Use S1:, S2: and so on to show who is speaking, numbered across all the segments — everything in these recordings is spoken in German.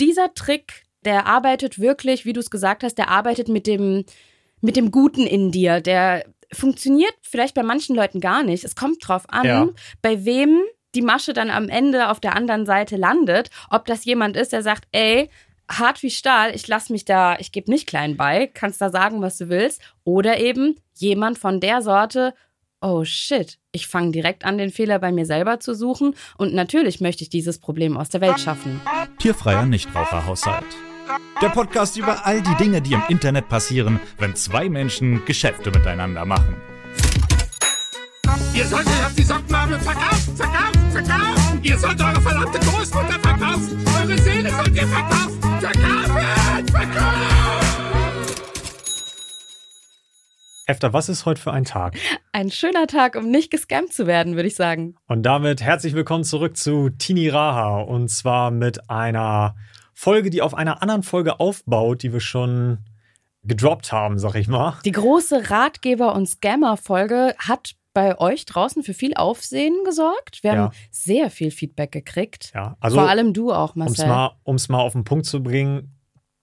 S1: Dieser Trick, der arbeitet wirklich, wie du es gesagt hast, der arbeitet mit dem, mit dem Guten in dir. Der funktioniert vielleicht bei manchen Leuten gar nicht. Es kommt drauf an,
S2: Ja.
S1: bei wem die Masche dann am Ende auf der anderen Seite landet. Ob das jemand ist, der sagt, ey, hart wie Stahl, ich lass mich da, ich gebe nicht klein bei, kannst da sagen, was du willst. Oder eben jemand von der Sorte, oh shit, ich fange direkt an, den Fehler bei mir selber zu suchen. Und natürlich möchte ich dieses Problem aus der Welt schaffen.
S3: Tierfreier Nichtraucherhaushalt. Der Podcast über all die Dinge, die im Internet passieren, wenn zwei Menschen Geschäfte miteinander machen.
S4: Ihr sollt euch auf die Sockenmarmel verkaufen, verkaufen, verkaufen. Ihr sollt eure verdammte Großmutter verkaufen. Eure Seele sollt ihr verkaufen. Verkaufen, verkaufen.
S2: Efter, was ist heute für ein Tag?
S1: Ein schöner Tag, um nicht gescammt zu werden, würde ich sagen.
S2: Und damit herzlich willkommen zurück zu Tini Raha. Und zwar mit einer Folge, die auf einer anderen Folge aufbaut, die wir schon gedroppt haben, sag ich mal.
S1: Die große Ratgeber- und Scammer-Folge hat bei euch draußen für viel Aufsehen gesorgt. Wir
S2: Ja.
S1: haben sehr viel Feedback gekriegt.
S2: Ja, also,
S1: Vor allem du auch,
S2: um es
S1: Marcel.
S2: mal, um's mal auf den Punkt zu bringen,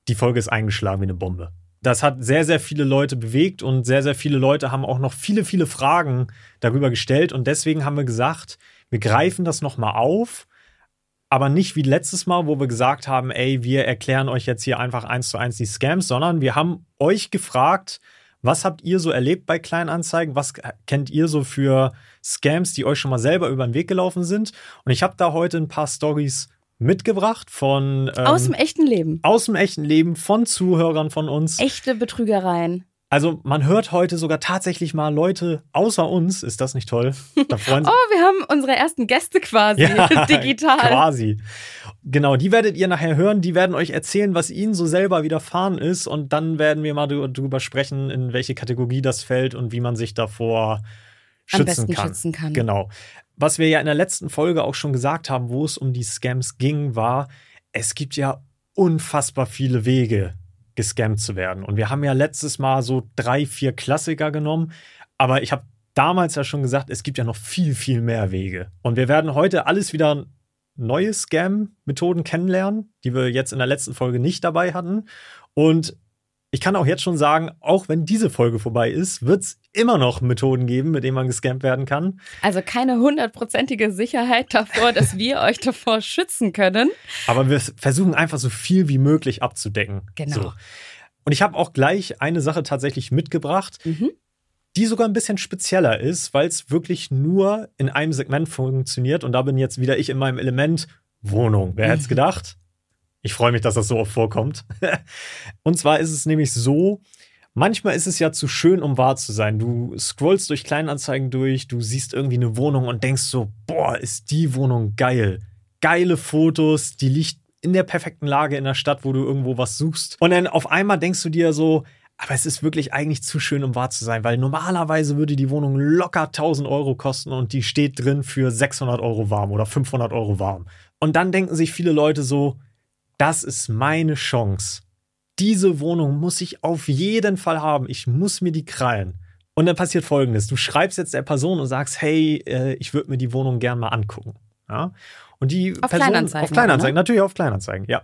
S2: die Folge ist eingeschlagen wie eine Bombe. Das hat sehr, sehr viele Leute bewegt und sehr, sehr viele Leute haben auch noch viele, viele Fragen darüber gestellt. Und deswegen haben wir gesagt, wir greifen das nochmal auf, aber nicht wie letztes Mal, wo wir gesagt haben, ey, wir erklären euch jetzt hier einfach eins zu eins die Scams, sondern wir haben euch gefragt, was habt ihr so erlebt bei Kleinanzeigen? Was kennt ihr so für Scams, die euch schon mal selber über den Weg gelaufen sind? Und ich habe da heute ein paar Stories mitgebracht von ähm,
S1: Aus dem echten Leben.
S2: aus dem echten Leben von Zuhörern von uns.
S1: Echte Betrügereien.
S2: Also man hört heute sogar tatsächlich mal Leute außer uns. Ist das nicht toll? Da freuen
S1: Oh, wir haben unsere ersten Gäste quasi digital.
S2: Quasi. Genau, die werdet ihr nachher hören. Die werden euch erzählen, was ihnen so selber widerfahren ist. Und dann werden wir mal drüber sprechen, in welche Kategorie das fällt und wie man sich davor schützen
S1: Am besten
S2: kann.
S1: schützen kann.
S2: Genau. Was wir ja in der letzten Folge auch schon gesagt haben, wo es um die Scams ging, war, es gibt ja unfassbar viele Wege, gescammt zu werden. Und wir haben ja letztes Mal so drei, vier Klassiker genommen. Aber ich habe damals ja schon gesagt, es gibt ja noch viel, viel mehr Wege. Und wir werden heute alles wieder neue Scam-Methoden kennenlernen, die wir jetzt in der letzten Folge nicht dabei hatten. Und ich kann auch jetzt schon sagen, auch wenn diese Folge vorbei ist, wird es immer noch Methoden geben, mit denen man gescampt werden kann.
S1: Also keine hundertprozentige Sicherheit davor, dass wir euch davor schützen können.
S2: Aber wir versuchen einfach so viel wie möglich abzudecken.
S1: Genau.
S2: So. Und ich habe auch gleich eine Sache tatsächlich mitgebracht,
S1: Mhm.
S2: die sogar ein bisschen spezieller ist, weil es wirklich nur in einem Segment funktioniert. Und da bin jetzt wieder ich in meinem Element Wohnung. Wer hätte es gedacht? Ich freue mich, dass das so oft vorkommt. Und zwar ist es nämlich so, manchmal ist es ja zu schön, um wahr zu sein. Du scrollst durch Kleinanzeigen durch, du siehst irgendwie eine Wohnung und denkst so, boah, ist die Wohnung geil. Geile Fotos, die liegt in der perfekten Lage in der Stadt, wo du irgendwo was suchst. Und dann auf einmal denkst du dir so, aber es ist wirklich eigentlich zu schön, um wahr zu sein, weil normalerweise würde die Wohnung locker 1000 Euro kosten und die steht drin für 600 Euro warm oder 500 Euro warm. Und dann denken sich viele Leute so, das ist meine Chance. Diese Wohnung muss ich auf jeden Fall haben. Ich muss mir die krallen. Und dann passiert folgendes: Du schreibst jetzt der Person und sagst, hey, äh, ich würde mir die Wohnung gern mal angucken. Ja? Und die
S1: Auf
S2: Person,
S1: Kleinanzeigen
S2: Auf Kleinanzeigen,
S1: aber, ne?
S2: natürlich auf Kleinanzeigen, ja.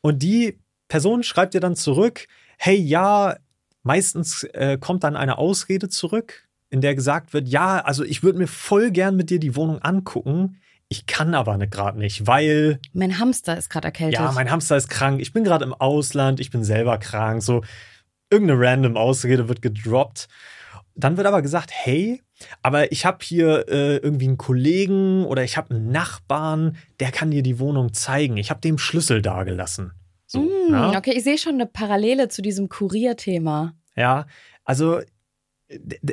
S2: Und die Person schreibt dir dann zurück, hey, ja, meistens äh, kommt dann eine Ausrede zurück, in der gesagt wird, ja, also ich würde mir voll gern mit dir die Wohnung angucken. Ich kann aber ne, gerade nicht, weil
S1: Mein Hamster ist gerade erkältet.
S2: ja, mein Hamster ist krank, ich bin gerade im Ausland, ich bin selber krank, so irgendeine random Ausrede wird gedroppt. Dann wird aber gesagt, hey, aber ich habe hier äh, irgendwie einen Kollegen oder ich habe einen Nachbarn, der kann dir die Wohnung zeigen. Ich habe dem Schlüssel dagelassen. So,
S1: Mm,
S2: ja?
S1: Okay, ich sehe schon eine Parallele zu diesem Kurierthema.
S2: Ja, also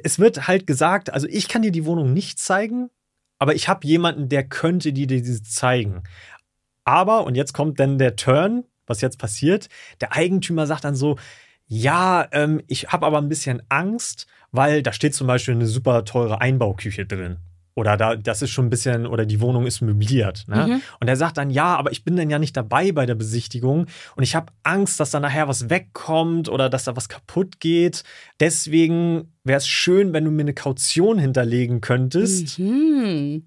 S2: es wird halt gesagt, also ich kann dir die Wohnung nicht zeigen, aber ich habe jemanden, der könnte dir diese zeigen. Aber, und jetzt kommt dann der Turn, was jetzt passiert, der Eigentümer sagt dann so, ja, ähm, ich habe aber ein bisschen Angst, weil da steht zum Beispiel eine super teure Einbauküche drin. Oder da, das ist schon ein bisschen, oder die Wohnung ist möbliert. Ne?
S1: Mhm.
S2: Und er sagt dann, ja, aber ich bin dann ja nicht dabei bei der Besichtigung und ich habe Angst, dass da nachher was wegkommt oder dass da was kaputt geht. Deswegen wäre es schön, wenn du mir eine Kaution hinterlegen könntest,
S1: Mhm.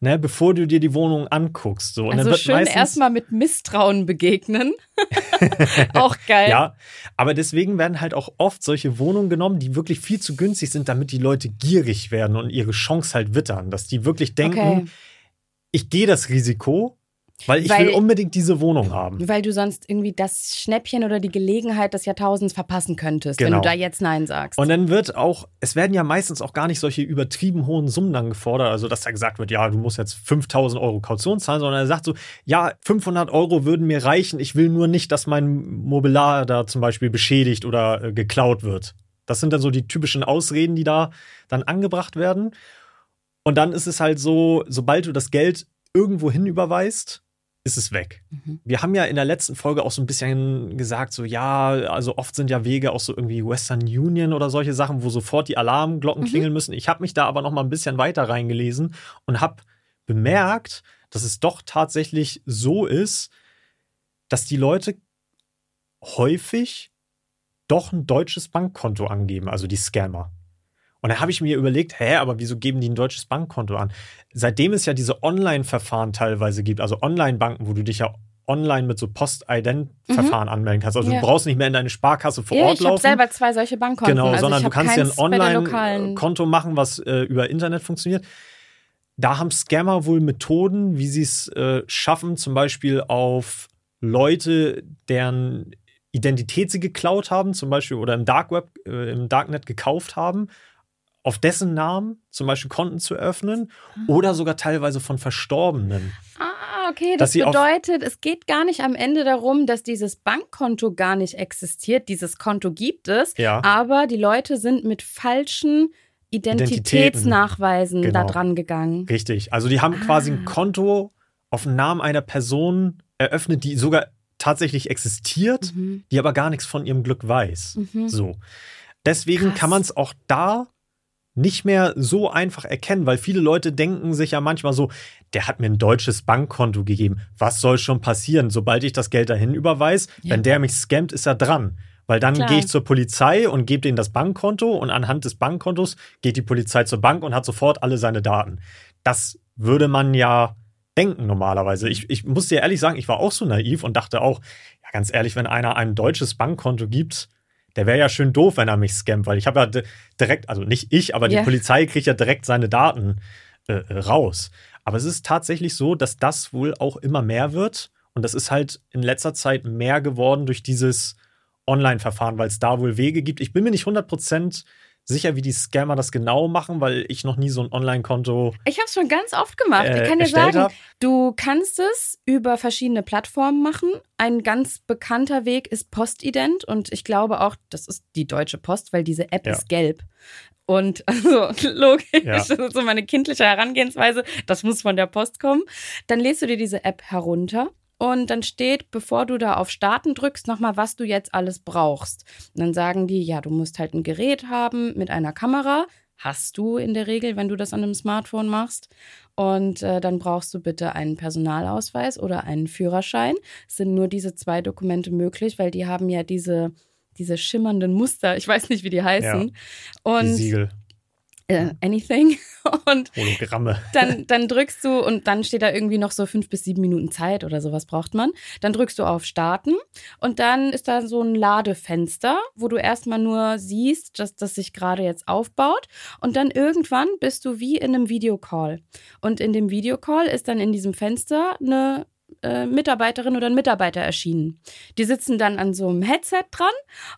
S2: Ne, bevor du dir die Wohnung anguckst. So. Und
S1: Also schön erstmal mit Misstrauen begegnen. auch geil.
S2: Ja, aber deswegen werden halt auch oft solche Wohnungen genommen, die wirklich viel zu günstig sind, damit die Leute gierig werden und ihre Chance halt wittern. Dass die wirklich denken,
S1: Okay.
S2: ich gehe das Risiko, weil ich
S1: Weil-
S2: will unbedingt diese Wohnung haben.
S1: Weil du sonst irgendwie das Schnäppchen oder die Gelegenheit des Jahrtausends verpassen könntest, wenn
S2: Genau.
S1: du da jetzt Nein sagst.
S2: Und dann wird auch, es werden ja meistens auch gar nicht solche übertrieben hohen Summen dann gefordert, also dass da gesagt wird, ja, du musst jetzt 5000 Euro Kaution zahlen, sondern er sagt so, ja, 500 Euro würden mir reichen, ich will nur nicht, dass mein Mobiliar da zum Beispiel beschädigt oder äh, geklaut wird. Das sind dann so die typischen Ausreden, die da dann angebracht werden. Und dann ist es halt so, sobald du das Geld irgendwo hin überweist, ist es weg. Wir haben ja in der letzten Folge auch so ein bisschen gesagt, so ja, also oft sind ja Wege auch so irgendwie Western Union oder solche Sachen, wo sofort die Alarmglocken klingeln müssen. Ich habe mich da aber noch mal ein bisschen weiter reingelesen und habe bemerkt, dass es doch tatsächlich so ist, dass die Leute häufig doch ein deutsches Bankkonto angeben, also die Scammer. Und da habe ich mir überlegt, hä, aber wieso geben die ein deutsches Bankkonto an? Seitdem es ja diese Online-Verfahren teilweise gibt, also Online-Banken, wo du dich ja online mit so Post-Ident-Verfahren anmelden kannst. Also
S1: Mhm. Ja.
S2: du brauchst nicht mehr in deine Sparkasse vor
S1: ja,
S2: Ort
S1: ich habe
S2: laufen.
S1: selber zwei solche Bankkonten.
S2: Genau,
S1: also
S2: sondern
S1: ich
S2: du kannst dir ein Online-Konto machen, was äh, über Internet funktioniert. Da haben Scammer wohl Methoden, wie sie es äh, schaffen, zum Beispiel auf Leute, deren Identität sie geklaut haben, zum Beispiel oder im Dark Web, äh, im Darknet gekauft haben, auf dessen Namen zum Beispiel Konten zu öffnen oder sogar teilweise von Verstorbenen.
S1: Ah, okay, das bedeutet, es geht gar nicht am Ende darum, dass dieses Bankkonto gar nicht existiert. Dieses Konto gibt es,
S2: Ja.
S1: aber die Leute sind mit falschen Identitätsnachweisen da
S2: Genau.
S1: dran gegangen.
S2: Richtig. Also die haben quasi ein Konto auf den Namen einer Person eröffnet, die sogar tatsächlich existiert,
S1: Mhm.
S2: die aber gar nichts von ihrem Glück weiß. So. Deswegen
S1: Krass.
S2: kann man es auch da nicht mehr so einfach erkennen, weil viele Leute denken sich ja manchmal so, der hat mir ein deutsches Bankkonto gegeben. Was soll schon passieren, sobald ich das Geld dahin überweise? Wenn der mich scammt, ist er dran. Weil dann
S1: Klar.
S2: gehe ich zur Polizei und gebe denen das Bankkonto und anhand des Bankkontos geht die Polizei zur Bank und hat sofort alle seine Daten. Das würde man ja denken normalerweise. Ich, ich muss dir ehrlich sagen, ich war auch so naiv und dachte auch, ja ganz ehrlich, wenn einer ein deutsches Bankkonto gibt, der wäre ja schön doof, wenn er mich scammt, weil ich habe ja di- direkt, also nicht ich, aber die. Polizei kriegt ja direkt seine Daten äh, äh, raus. Aber es ist tatsächlich so, dass das wohl auch immer mehr wird und das ist halt in letzter Zeit mehr geworden durch dieses Online-Verfahren, weil es da wohl Wege gibt. Ich bin mir nicht 100% sicher, wie die Scammer das genau machen, weil ich noch nie so ein Online-Konto
S1: Ich habe es schon ganz oft gemacht.
S2: Äh,
S1: ich kann dir sagen,
S2: hab.
S1: du kannst es über verschiedene Plattformen machen. Ein ganz bekannter Weg ist Postident und ich glaube auch, das ist die Deutsche Post, weil diese App
S2: Ja.
S1: ist gelb. Und also logisch,
S2: Ja.
S1: das ist so meine kindliche Herangehensweise, das muss von der Post kommen. Dann lädst du dir diese App herunter und dann steht, bevor du da auf Starten drückst, nochmal, was du jetzt alles brauchst. Und dann sagen die, ja, du musst halt ein Gerät haben mit einer Kamera. Hast du in der Regel, wenn du das an einem Smartphone machst. Und äh, dann brauchst du bitte einen Personalausweis oder einen Führerschein. Es sind nur diese zwei Dokumente möglich, weil die haben ja diese, diese schimmernden Muster. Ich weiß nicht, wie die heißen.
S2: die
S1: Und
S2: Siegel,
S1: äh, anything. Und
S2: Hologramme.
S1: dann, dann drückst du und dann steht da irgendwie noch so fünf bis sieben Minuten Zeit oder sowas braucht man. Dann drückst du auf Starten und dann ist da so ein Ladefenster, wo du erstmal nur siehst, dass das sich gerade jetzt aufbaut. Und dann irgendwann bist du wie in einem Videocall. Und in dem Videocall ist dann in diesem Fenster eine äh, Mitarbeiterin oder ein Mitarbeiter erschienen. Die sitzen dann an so einem Headset dran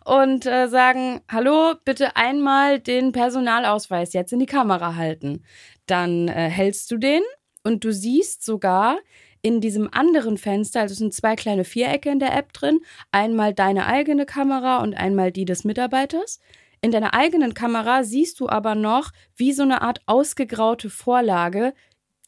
S1: und äh, sagen, hallo, bitte einmal den Personalausweis jetzt in die Kamera halten. Dann äh, hältst du den und du siehst sogar in diesem anderen Fenster, also es sind zwei kleine Vierecke in der App drin, einmal deine eigene Kamera und einmal die des Mitarbeiters. In deiner eigenen Kamera siehst du aber noch wie so eine Art ausgegraute Vorlage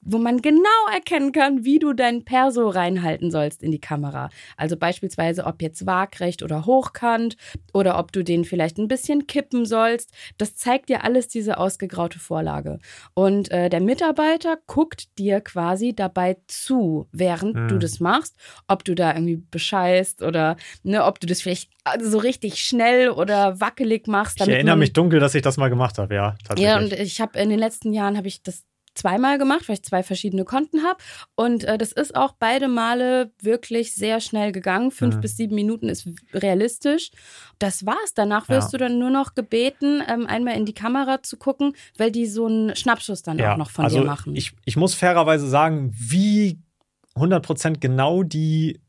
S1: wo man genau erkennen kann, wie du dein Perso reinhalten sollst in die Kamera. Also beispielsweise, ob jetzt waagrecht oder hochkant oder ob du den vielleicht ein bisschen kippen sollst. Das zeigt dir alles diese ausgegraute Vorlage. Und äh, der Mitarbeiter guckt dir quasi dabei zu, während
S2: Hm.
S1: du das machst, ob du da irgendwie bescheißt oder ne, ob du das vielleicht so richtig schnell oder wackelig machst.
S2: Ich erinnere mich dunkel, dass ich das mal gemacht habe, ja.
S1: Ja, und ich habe in den letzten Jahren habe ich das zweimal gemacht, weil ich zwei verschiedene Konten habe. Und äh, das ist auch beide Male wirklich sehr schnell gegangen. Fünf
S2: Mhm.
S1: bis sieben Minuten ist realistisch. Das war's. Danach wirst
S2: Ja.
S1: du dann nur noch gebeten, ähm, einmal in die Kamera zu gucken, weil die so einen Schnappschuss dann auch noch von
S2: also
S1: dir machen.
S2: Ich, ich muss fairerweise sagen, wie 100% genau die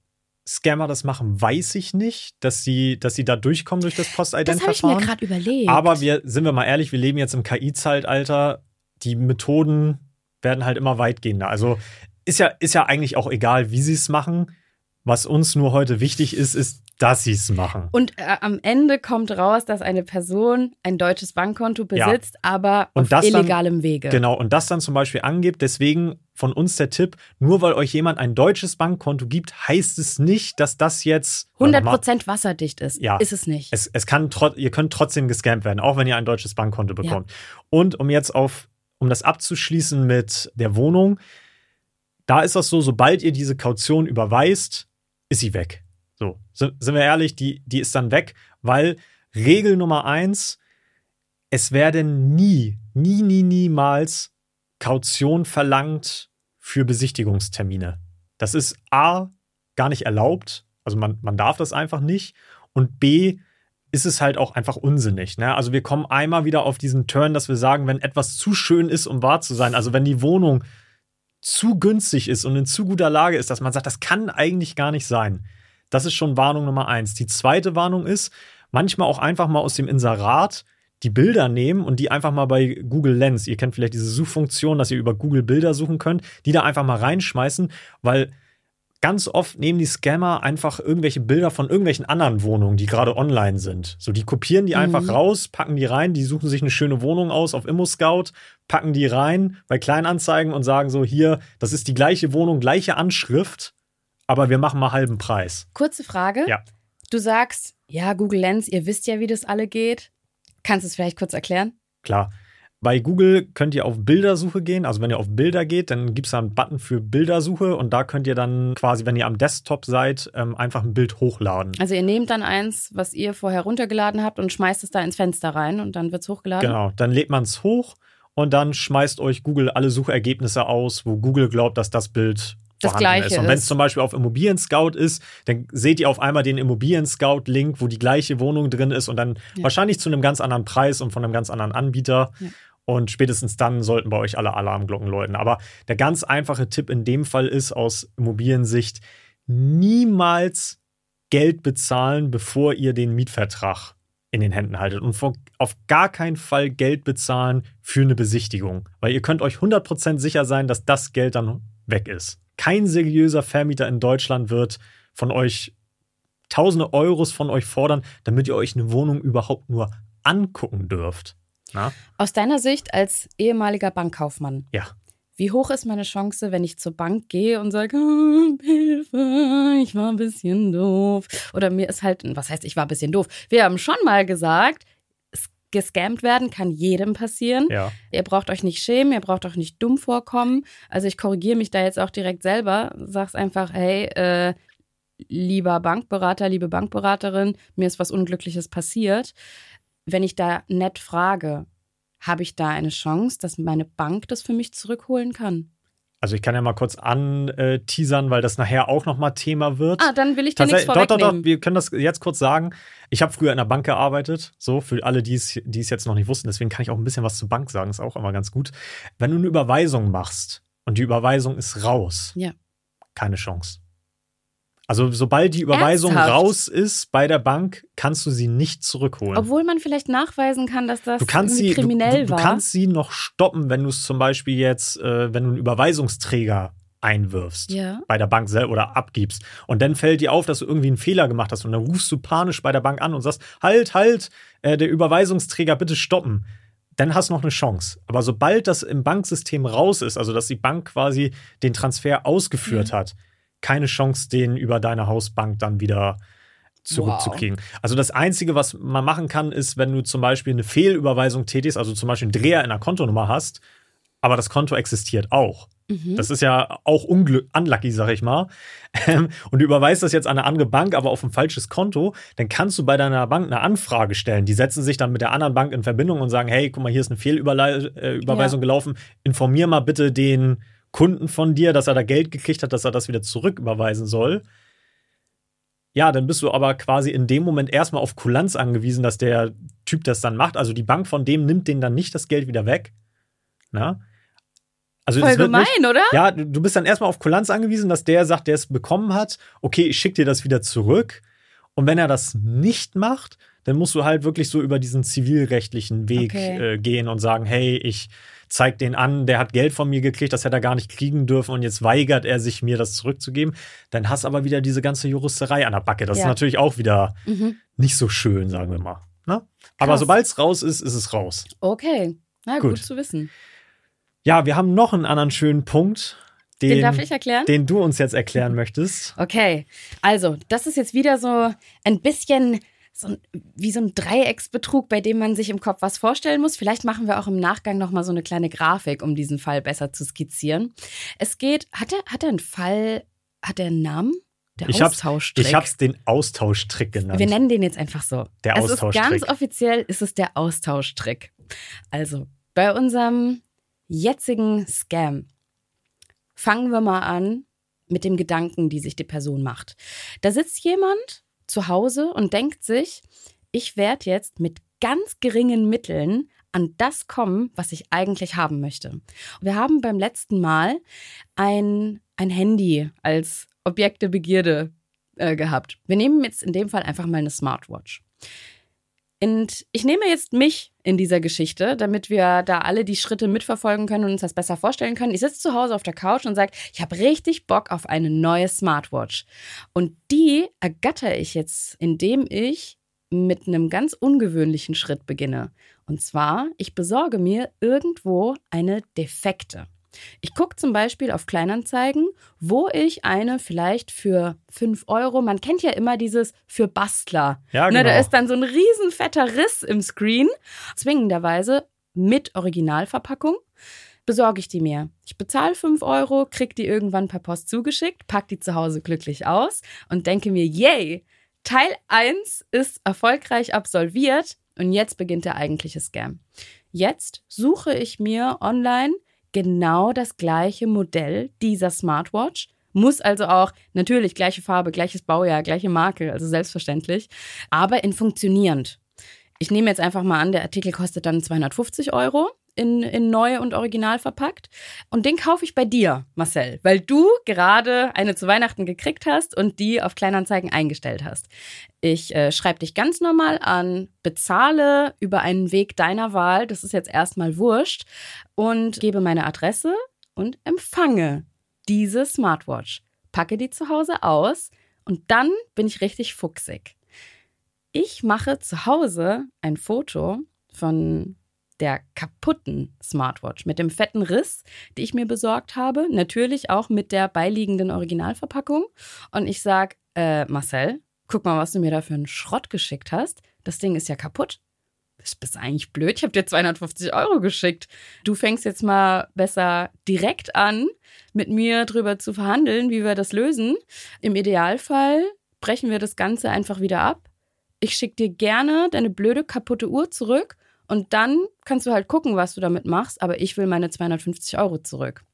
S2: Scammer das machen, weiß ich nicht, dass sie, dass sie da durchkommen durch das
S1: das habe ich mir
S2: Post-Ident-Verfahren.
S1: gerade überlegt.
S2: Aber wir, sind wir mal ehrlich, wir leben jetzt im KI-Zeitalter. Die Methoden werden halt immer weitgehender. Also ist ja, ist ja eigentlich auch egal, wie sie es machen. Was uns nur heute wichtig ist, ist, dass sie es machen.
S1: und äh, am Ende kommt raus, dass eine Person ein deutsches Bankkonto
S2: Ja.
S1: besitzt, aber
S2: Und
S1: auf
S2: das dann-
S1: illegalem Wege.
S2: Genau, und das dann zum Beispiel angibt. Deswegen von uns der Tipp, nur weil euch jemand ein deutsches Bankkonto gibt, heißt es nicht, dass das jetzt
S1: 100% wasserdicht ist.
S2: Ja.
S1: Ist es nicht.
S2: Es, es kann ihr könnt trotzdem gescampt werden, auch wenn ihr ein deutsches Bankkonto bekommt. Und um jetzt auf, um das abzuschließen mit der Wohnung, da ist das so, sobald ihr diese Kaution überweist, ist sie weg. So, sind, wir ehrlich, die, die ist dann weg, weil Regel Nummer eins, es werden nie, nie, nie, niemals Kaution verlangt für Besichtigungstermine. Das ist A, gar nicht erlaubt, also man, man darf das einfach nicht. Und B, ist es halt auch einfach unsinnig. Ne? Also wir kommen einmal wieder auf diesen Turn, dass wir sagen, wenn etwas zu schön ist, um wahr zu sein, also wenn die Wohnung zu günstig ist und in zu guter Lage ist, dass man sagt, das kann eigentlich gar nicht sein. Das ist schon Warnung Nummer eins. Die zweite Warnung ist, manchmal auch einfach mal aus dem Inserat die Bilder nehmen und die einfach mal bei Google Lens, ihr kennt vielleicht diese Suchfunktion, dass ihr über Google Bilder suchen könnt, die da einfach mal reinschmeißen, weil ganz oft nehmen die Scammer einfach irgendwelche Bilder von irgendwelchen anderen Wohnungen, die gerade online sind. So, die kopieren die einfach raus, packen die rein, die suchen sich eine schöne Wohnung aus auf ImmoScout, packen die rein bei Kleinanzeigen und sagen so, hier, das ist die gleiche Wohnung, gleiche Anschrift, aber wir machen mal halben Preis.
S1: Kurze Frage.
S2: Ja.
S1: Du sagst, ja, Google Lens, ihr wisst ja, wie das alle geht. Kannst du es vielleicht kurz erklären?
S2: Klar. Bei Google könnt ihr auf Bildersuche gehen. Also wenn ihr auf Bilder geht, dann gibt es da einen Button für Bildersuche und da könnt ihr dann quasi, wenn ihr am Desktop seid, ähm, einfach ein Bild hochladen.
S1: Also ihr nehmt dann eins, was ihr vorher runtergeladen habt und schmeißt es da ins Fenster rein und dann wird es hochgeladen.
S2: Genau, dann lädt man es hoch und dann schmeißt euch Google alle Suchergebnisse aus, wo Google glaubt, dass das Bild
S1: Das Gleiche
S2: ist. Und wenn es zum Beispiel auf Immobilien Scout ist, dann seht ihr auf einmal den Immobilien Scout Link, wo die gleiche Wohnung drin ist und dann
S1: Ja.
S2: wahrscheinlich zu einem ganz anderen Preis und von einem ganz anderen Anbieter.
S1: Ja.
S2: Und spätestens dann sollten bei euch alle Alarmglocken läuten. Aber der ganz einfache Tipp in dem Fall ist aus Immobiliensicht, niemals Geld bezahlen, bevor ihr den Mietvertrag in den Händen haltet. Und vor, auf gar keinen Fall Geld bezahlen für eine Besichtigung. Weil ihr könnt euch 100% sicher sein, dass das Geld dann weg ist. Kein seriöser Vermieter in Deutschland wird von euch tausende Euros von euch fordern, damit ihr euch eine Wohnung überhaupt nur angucken dürft. Na?
S1: Aus deiner Sicht als ehemaliger Bankkaufmann,
S2: Ja.
S1: wie hoch ist meine Chance, wenn ich zur Bank gehe und sage, "Ah, Hilfe, ich war ein bisschen doof. Oder mir ist halt, was heißt, ich war ein bisschen doof? Wir haben schon mal gesagt, gescammt werden kann jedem passieren.
S2: Ja.
S1: Ihr braucht euch nicht schämen, ihr braucht euch nicht dumm vorkommen. Also ich korrigiere mich da jetzt auch direkt selber. Sag's einfach, hey, äh, lieber Bankberater, liebe Bankberaterin, mir ist was Unglückliches passiert. Wenn ich da nett frage, habe ich da eine Chance, dass meine Bank das für mich zurückholen kann?
S2: Also ich kann ja mal kurz anteasern, weil das nachher auch nochmal Thema wird.
S1: Ah, dann will ich dir nichts
S2: Tatsächlich, doch, doch,
S1: vorwegnehmen.
S2: doch, wir können das jetzt kurz sagen. Ich habe früher in der Bank gearbeitet, so für alle, die es die es jetzt noch nicht wussten. Deswegen kann ich auch ein bisschen was zur Bank sagen, ist auch immer ganz gut. Wenn du eine Überweisung machst und die Überweisung ist raus,
S1: Ja.
S2: keine Chance. Also sobald die Überweisung
S1: Ernsthaft?
S2: raus ist bei der Bank, kannst du sie nicht zurückholen.
S1: Obwohl man vielleicht nachweisen kann, dass das
S2: du sie, du,
S1: kriminell
S2: du, du
S1: war.
S2: kannst sie noch stoppen, wenn du es zum Beispiel jetzt, äh, wenn du einen Überweisungsträger einwirfst
S1: Ja.
S2: bei der Bank selber oder abgibst. Und dann fällt dir auf, dass du irgendwie einen Fehler gemacht hast und dann rufst du panisch bei der Bank an und sagst, halt, halt, äh, der Überweisungsträger bitte stoppen. dann hast du noch eine Chance. Aber sobald das im Banksystem raus ist, also dass die Bank quasi den Transfer ausgeführt
S1: Mhm.
S2: hat, keine Chance, den über deine Hausbank dann wieder zurückzukriegen. Also das Einzige, was man machen kann, ist, wenn du zum Beispiel eine Fehlüberweisung tätigst, also zum Beispiel einen Dreher in der Kontonummer hast, aber das Konto existiert auch.
S1: Mhm.
S2: Das ist ja auch unglück, unlucky, sag ich mal. Ähm, Und du überweist das jetzt an eine andere Bank, aber auf ein falsches Konto, dann kannst du bei deiner Bank eine Anfrage stellen. Die setzen sich dann mit der anderen Bank in Verbindung und sagen, hey, guck mal, hier ist eine Fehlüberweisung äh,
S1: Ja.
S2: gelaufen. Informier mal bitte den Kunden von dir, dass er da Geld gekriegt hat, dass er das wieder zurücküberweisen soll. Ja, dann bist du aber quasi in dem Moment erstmal auf Kulanz angewiesen, dass der Typ das dann macht. Also die Bank von dem nimmt denen dann nicht das Geld wieder weg. Na? Also
S1: Voll gemein,
S2: nicht,
S1: oder?
S2: ja, du du bist dann erstmal auf Kulanz angewiesen, dass der sagt, der es bekommen hat, okay, ich schicke dir das wieder zurück. Und wenn er das nicht macht, dann musst du halt wirklich so über diesen zivilrechtlichen Weg
S1: Okay.
S2: äh, gehen und sagen, hey, ich zeig den an, der hat Geld von mir gekriegt, das hätte er gar nicht kriegen dürfen und jetzt weigert er sich, mir das zurückzugeben. Dann hast aber wieder diese ganze Juristerei an der Backe. Das ist
S1: Ja.
S2: natürlich auch wieder
S1: Mhm.
S2: nicht so schön, sagen wir mal. Ne? Aber sobald es raus ist, ist es raus.
S1: Okay. Na gut.
S2: Gut.
S1: zu wissen.
S2: Ja, wir haben noch einen anderen schönen Punkt, den,
S1: Den darf ich erklären?
S2: den du uns jetzt erklären möchtest.
S1: Okay, also das ist jetzt wieder so ein bisschen so ein, wie so ein Dreiecksbetrug, bei dem man sich im Kopf was vorstellen muss. Vielleicht machen wir auch im Nachgang noch mal so eine kleine Grafik, um diesen Fall besser zu skizzieren. Es geht, hat er, hat er einen Fall, hat er einen Namen? Der
S2: Ich hab's,
S1: Austauschtrick.
S2: ich hab's den Austauschtrick genannt.
S1: Wir nennen den jetzt einfach so.
S2: Der
S1: es ist
S2: Austauschtrick.
S1: ganz offiziell ist es der Austauschtrick. Also, bei unserem jetzigen Scam fangen wir mal an mit dem Gedanken, die sich die Person macht. Da sitzt jemand zu Hause und denkt sich, ich werde jetzt mit ganz geringen Mitteln an das kommen, was ich eigentlich haben möchte. Wir haben beim letzten Mal ein, ein Handy als Objekt der Begierde äh, gehabt. Wir nehmen jetzt in dem Fall einfach mal eine Smartwatch. Und ich nehme jetzt mich in dieser Geschichte, damit wir da alle die Schritte mitverfolgen können und uns das besser vorstellen können. Ich sitze zu Hause auf der Couch und sage, ich habe richtig Bock auf eine neue Smartwatch. Und die ergatter ich jetzt, indem ich mit einem ganz ungewöhnlichen Schritt beginne. Und zwar, ich besorge mir irgendwo eine defekte. Ich gucke zum Beispiel auf Kleinanzeigen, wo ich eine vielleicht für 5 Euro, man kennt ja immer dieses für Bastler.
S2: Ja,
S1: Ne, da
S2: genau.
S1: ist dann so ein riesen fetter Riss im Screen. Zwingenderweise mit Originalverpackung besorge ich die mir. Ich bezahle 5 Euro, krieg die irgendwann per Post zugeschickt, pack die zu Hause glücklich aus und denke mir, yay, Teil 1 ist erfolgreich absolviert und jetzt beginnt der eigentliche Scam. Jetzt suche ich mir online genau das gleiche Modell dieser Smartwatch. Muss also auch natürlich gleiche Farbe, gleiches Baujahr, gleiche Marke, also selbstverständlich, aber in funktionierend. Ich nehme jetzt einfach mal an, der Artikel kostet dann 250 Euro in, in neu und original verpackt. Und den kaufe ich bei dir, Marcel, weil du gerade eine zu Weihnachten gekriegt hast und die auf Kleinanzeigen eingestellt hast. Ich äh, schreibe dich ganz normal an, bezahle über einen Weg deiner Wahl, das ist jetzt erstmal wurscht, und gebe meine Adresse und empfange diese Smartwatch. Packe die zu Hause aus und dann bin ich richtig fuchsig. Ich mache zu Hause ein Foto von der kaputten Smartwatch mit dem fetten Riss, die ich mir besorgt habe. Natürlich auch mit der beiliegenden Originalverpackung. Und ich sage, äh, Marcel, guck mal, was du mir da für einen Schrott geschickt hast. Das Ding ist ja kaputt. Das bist eigentlich blöd. Ich habe dir 250 Euro geschickt. Du fängst jetzt mal besser direkt an, mit mir drüber zu verhandeln, wie wir das lösen. Im Idealfall brechen wir das Ganze einfach wieder ab. Ich schicke dir gerne deine blöde kaputte Uhr zurück und dann kannst du halt gucken, was du damit machst, aber ich will meine 250 Euro zurück.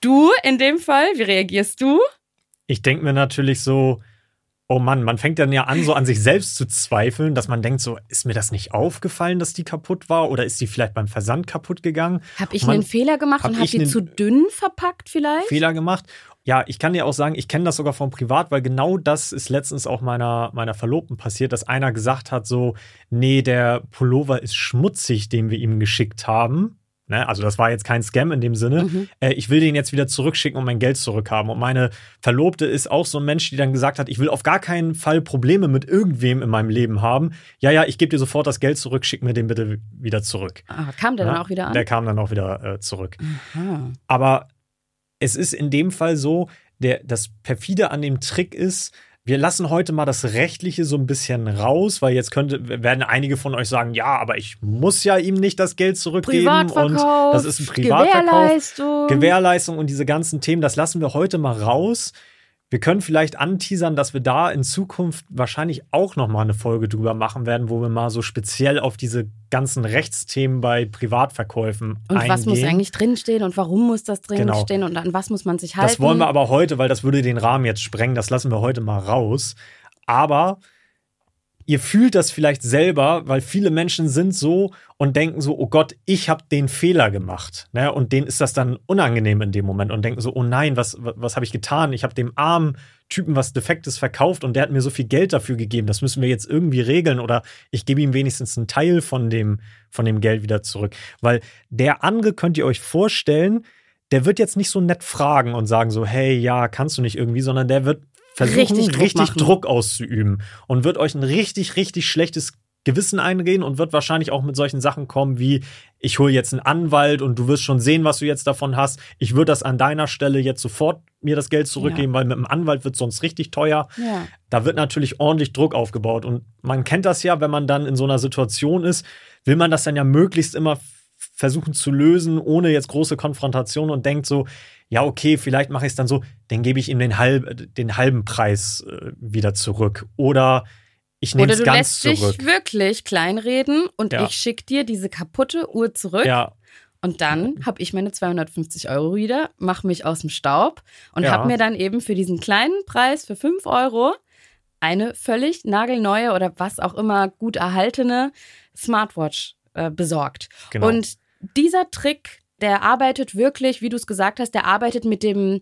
S1: Du in dem Fall, wie reagierst du?
S2: Ich denke mir natürlich so, oh Mann, man fängt dann ja an, so an sich selbst zu zweifeln, dass man denkt, so, ist mir das nicht aufgefallen, dass die kaputt war? Oder ist die vielleicht beim Versand kaputt gegangen?
S1: Habe ich
S2: Man-
S1: einen Fehler gemacht
S2: hab
S1: und habe die zu dünn verpackt vielleicht?
S2: Fehler gemacht? Ja, ich kann dir auch sagen, ich kenne das sogar vom Privat, weil genau das ist letztens auch meiner, meiner Verlobten passiert, dass einer gesagt hat, so, nee, der Pullover ist schmutzig, den wir ihm geschickt haben. Ne? Also das war jetzt kein Scam in dem Sinne.
S1: Mhm.
S2: Äh, ich will den jetzt wieder zurückschicken und mein Geld zurückhaben. Und meine Verlobte ist auch so ein Mensch, die dann gesagt hat, ich will auf gar keinen Fall Probleme mit irgendwem in meinem Leben haben. Ja, ja, ich gebe dir sofort das Geld zurück, schick mir den bitte wieder zurück.
S1: Ah, kam der
S2: Ja,
S1: dann auch wieder an?
S2: Der kam dann auch wieder äh, zurück.
S1: Ah.
S2: Aber es ist in dem Fall so, der, das perfide an dem Trick ist, wir lassen heute mal das Rechtliche so ein bisschen raus, weil jetzt könnte, werden einige von euch sagen, ja, aber ich muss ja ihm nicht das Geld zurückgeben und das ist ein Privatverkauf.
S1: Gewährleistung.
S2: Gewährleistung und diese ganzen Themen, das lassen wir heute mal raus. Wir können vielleicht anteasern, dass wir da in Zukunft wahrscheinlich auch noch mal eine Folge drüber machen werden, wo wir mal so speziell auf diese ganzen Rechtsthemen bei Privatverkäufen
S1: und
S2: eingehen.
S1: was muss eigentlich drinstehen und warum muss das
S2: Genau.
S1: drinstehen und an was muss man sich halten?
S2: Das wollen wir aber heute, weil das würde den Rahmen jetzt sprengen. Das lassen wir heute mal raus. Aber ihr fühlt das vielleicht selber, weil viele Menschen sind so und denken so, oh Gott, ich habe den Fehler gemacht. Ne? Und denen ist das dann unangenehm in dem Moment und denken so, oh nein, was, was, habe ich getan? Ich habe dem armen Typen was Defektes verkauft und der hat mir so viel Geld dafür gegeben. Das müssen wir jetzt irgendwie regeln oder ich gebe ihm wenigstens einen Teil von dem, von dem Geld wieder zurück. Weil der andere könnt ihr euch vorstellen, der wird jetzt nicht so nett fragen und sagen so, hey, ja, kannst du nicht irgendwie, sondern der wird versuchen,
S1: Richtig
S2: richtig,
S1: Druck
S2: Druck,
S1: machen.
S2: auszuüben und wird euch ein richtig, richtig schlechtes Gewissen einreden und wird wahrscheinlich auch mit solchen Sachen kommen wie, ich hole jetzt einen Anwalt und du wirst schon sehen, was du jetzt davon hast. Ich würde das an deiner Stelle jetzt sofort mir das Geld zurückgeben, weil mit dem Anwalt wird sonst richtig teuer.
S1: Ja.
S2: Da wird natürlich ordentlich Druck aufgebaut. Und man kennt das ja, wenn man dann in so einer Situation ist, will man das dann ja möglichst immer versuchen zu lösen, ohne jetzt große Konfrontation und denkt so, ja, okay, vielleicht mache ich es dann so, dann gebe ich ihm den, halb, den halben Preis äh, wieder zurück. Oder ich nehme
S1: Oder
S2: es
S1: du
S2: ganz
S1: lässt
S2: zurück.
S1: dich wirklich kleinreden und
S2: Ja.
S1: ich schick dir diese kaputte Uhr zurück.
S2: Ja,
S1: Und dann habe ich meine 250 Euro wieder, mache mich aus dem Staub und
S2: Ja.
S1: habe mir dann eben für diesen kleinen Preis für 5 Euro eine völlig nagelneue oder was auch immer gut erhaltene Smartwatch äh, besorgt.
S2: Genau.
S1: Und dieser Trick, der arbeitet wirklich, wie du es gesagt hast, der arbeitet mit dem,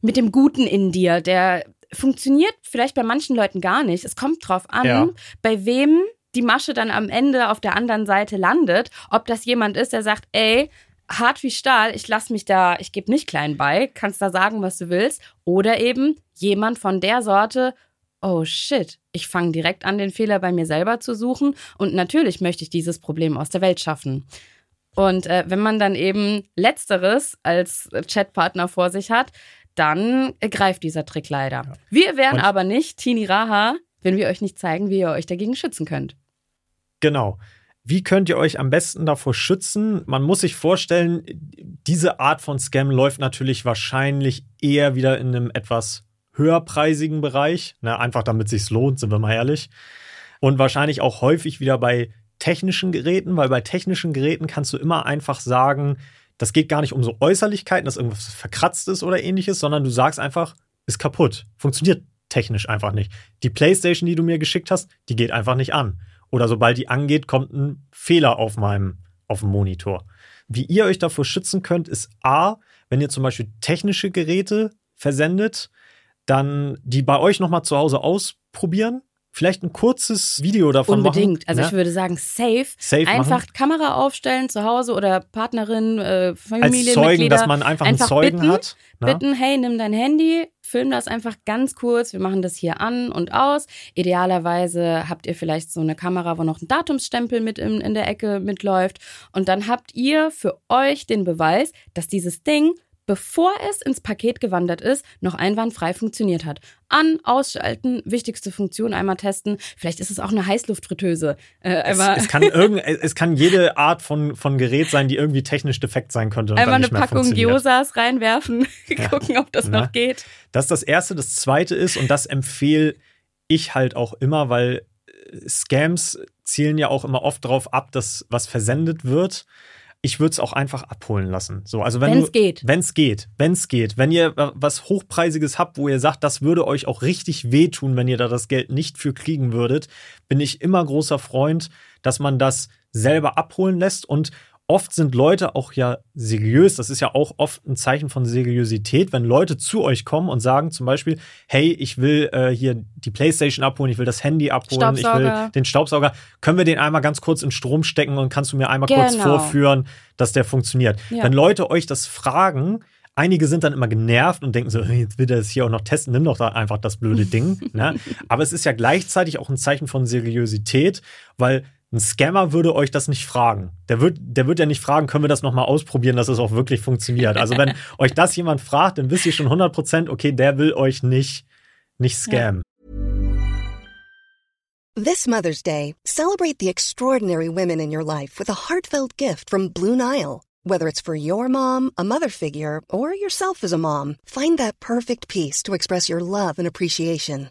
S1: mit dem Guten in dir. Der funktioniert vielleicht bei manchen Leuten gar nicht. Es kommt drauf an,
S2: Ja.
S1: bei wem die Masche dann am Ende auf der anderen Seite landet. Ob das jemand ist, der sagt, ey, hart wie Stahl, ich lass mich da, ich gebe nicht klein bei, kannst da sagen, was du willst. Oder eben jemand von der Sorte, oh shit, ich fange direkt an, den Fehler bei mir selber zu suchen. Und natürlich möchte ich dieses Problem aus der Welt schaffen. Und äh, wenn man dann eben Letzteres als Chatpartner vor sich hat, dann greift dieser Trick leider. Wir wären
S2: Und-
S1: aber nicht Tini Raha, wenn wir euch nicht zeigen, wie ihr euch dagegen schützen könnt.
S2: Genau. Wie könnt ihr euch am besten davor schützen? Man muss sich vorstellen, diese Art von Scam läuft natürlich wahrscheinlich eher wieder in einem etwas höherpreisigen Bereich. Ne, einfach damit sich's lohnt, sind wir mal ehrlich. Und wahrscheinlich auch häufig wieder bei technischen Geräten, weil bei technischen Geräten kannst du immer einfach sagen, das geht gar nicht um so Äußerlichkeiten, dass irgendwas verkratzt ist oder ähnliches, sondern du sagst einfach, ist kaputt. Funktioniert technisch einfach nicht. Die Playstation, die du mir geschickt hast, die geht einfach nicht an. Oder sobald die angeht, kommt ein Fehler auf meinem auf dem Monitor. Wie ihr euch davor schützen könnt, ist A, wenn ihr zum Beispiel technische Geräte versendet, dann die bei euch nochmal zu Hause ausprobieren. Vielleicht ein kurzes Video davon
S1: Unbedingt.
S2: machen.
S1: Also
S2: ne?
S1: ich würde sagen, safe.
S2: Safe
S1: einfach
S2: machen.
S1: Kamera aufstellen zu Hause oder Partnerin, äh,
S2: als
S1: Familienmitglieder.
S2: Zeugen, dass man einfach, einen Zeugen
S1: bitten,
S2: hat. ne?
S1: Bitten, hey, nimm dein Handy, film das einfach ganz kurz. Wir machen das hier an und aus. Idealerweise habt ihr vielleicht so eine Kamera, wo noch ein Datumsstempel mit in, in der Ecke mitläuft. Und dann habt ihr für euch den Beweis, dass dieses Ding bevor es ins Paket gewandert ist, noch einwandfrei funktioniert hat. An, ausschalten, wichtigste Funktion einmal testen. Vielleicht ist es auch eine Heißluftfritteuse. Äh,
S2: Es, es, kann irgend, es kann jede Art von, von Gerät sein, die irgendwie technisch defekt sein könnte. Und
S1: einmal
S2: dann
S1: eine Packung. Gyosas reinwerfen, gucken, ob das
S2: Na?
S1: noch geht.
S2: Das ist das Erste. Das Zweite ist, und das empfehle ich halt auch immer, weil äh, Scams zielen ja auch immer oft darauf ab, dass was versendet wird. Ich würde es auch einfach abholen lassen. So, also wenn du-
S1: geht.
S2: Wenn's geht. Wenn's geht. Wenn ihr was Hochpreisiges habt, wo ihr sagt, das würde euch auch richtig wehtun, wenn ihr da das Geld nicht für kriegen würdet, bin ich immer großer Freund, dass man das selber abholen lässt und oft sind Leute auch ja seriös. Das ist ja auch oft ein Zeichen von Seriosität, wenn Leute zu euch kommen und sagen zum Beispiel, hey, ich will äh, hier die Playstation abholen, ich will das Handy abholen, ich will den Staubsauger. Können wir den einmal ganz kurz in Strom stecken und kannst du mir einmal
S1: Genau.
S2: kurz vorführen, dass der funktioniert?
S1: Ja.
S2: Wenn Leute euch das fragen, Einige sind dann immer genervt und denken so, jetzt will er das hier auch noch testen, nimm doch da einfach das blöde Ding. ne? Aber es ist ja gleichzeitig auch ein Zeichen von Seriosität, weil ein Scammer würde euch das nicht fragen. Der wird, der wird ja nicht fragen, können wir das nochmal ausprobieren, dass es auch wirklich funktioniert. Also wenn euch das jemand fragt, dann wisst ihr schon 100 Prozent, okay, der will euch nicht, nicht scammen.
S5: This Mother's Day, celebrate the extraordinary women in your life with a heartfelt gift from Blue Nile. Whether it's for your mom, a mother figure, or yourself as a mom, find that perfect piece to express your love and appreciation.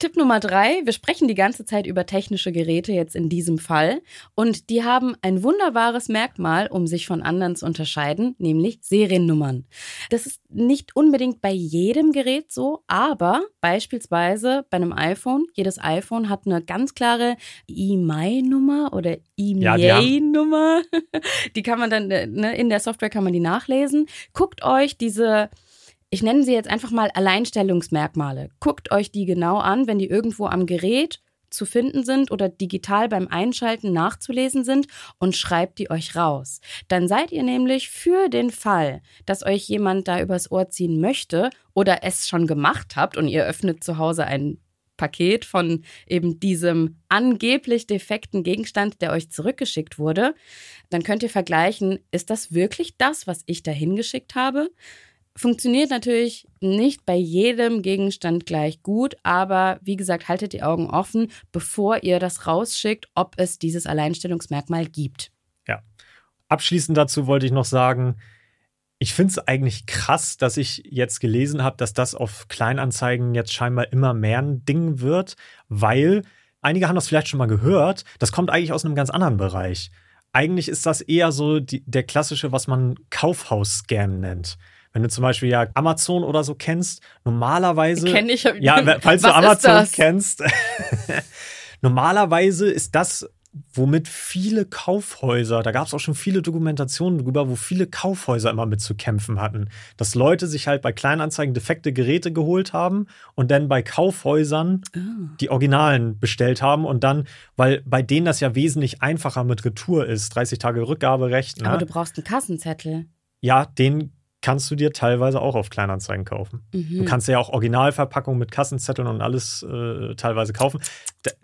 S1: Tipp Nummer drei, wir sprechen die ganze Zeit über technische Geräte jetzt in diesem Fall und die haben ein wunderbares Merkmal, um sich von anderen zu unterscheiden, nämlich Seriennummern. Das ist nicht unbedingt bei jedem Gerät so, aber beispielsweise bei einem iPhone, jedes iPhone hat eine ganz klare EMI-Nummer oder
S2: Ja, die
S1: die kann man dann, äh, ne, in der Software kann man die nachlesen. Guckt euch diese ich nenne sie jetzt einfach mal Alleinstellungsmerkmale. Guckt euch die genau an, wenn die irgendwo am Gerät zu finden sind oder digital beim Einschalten nachzulesen sind und schreibt die euch raus. Dann seid ihr nämlich für den Fall, dass euch jemand da übers Ohr ziehen möchte oder es schon gemacht habt und ihr öffnet zu Hause ein Paket von eben diesem angeblich defekten Gegenstand, der euch zurückgeschickt wurde, dann könnt ihr vergleichen, ist das wirklich das, was ich da hingeschickt habe? Funktioniert natürlich nicht bei jedem Gegenstand gleich gut, aber wie gesagt, haltet die Augen offen, bevor ihr das rausschickt, ob es dieses Alleinstellungsmerkmal gibt.
S2: Ja. Abschließend dazu wollte ich noch sagen, ich finde es eigentlich krass, dass ich jetzt gelesen habe, dass das auf Kleinanzeigen jetzt scheinbar immer mehr ein Ding wird, weil einige haben das vielleicht schon mal gehört, das kommt eigentlich aus einem ganz anderen Bereich. Eigentlich ist das eher so die, der klassische, was man Kaufhaus-Scam nennt. Wenn du zum Beispiel ja Amazon oder so kennst, normalerweise.
S1: Kenn ich.
S2: Ja, falls du Amazon kennst. Normalerweise ist das, womit viele Kaufhäuser, da gab es auch schon viele Dokumentationen drüber, wo viele Kaufhäuser immer mit zu kämpfen hatten. Dass Leute sich halt bei Kleinanzeigen defekte Geräte geholt haben und dann bei Kaufhäusern die Originalen bestellt haben und dann, weil bei denen das ja wesentlich einfacher mit Retour ist, 30 Tage Rückgaberecht.
S1: Aber
S2: Ne?
S1: du brauchst einen Kassenzettel.
S2: Ja, den kannst du dir teilweise auch auf Kleinanzeigen kaufen.
S1: Mhm.
S2: Du kannst ja auch Originalverpackungen mit Kassenzetteln und alles äh, teilweise kaufen.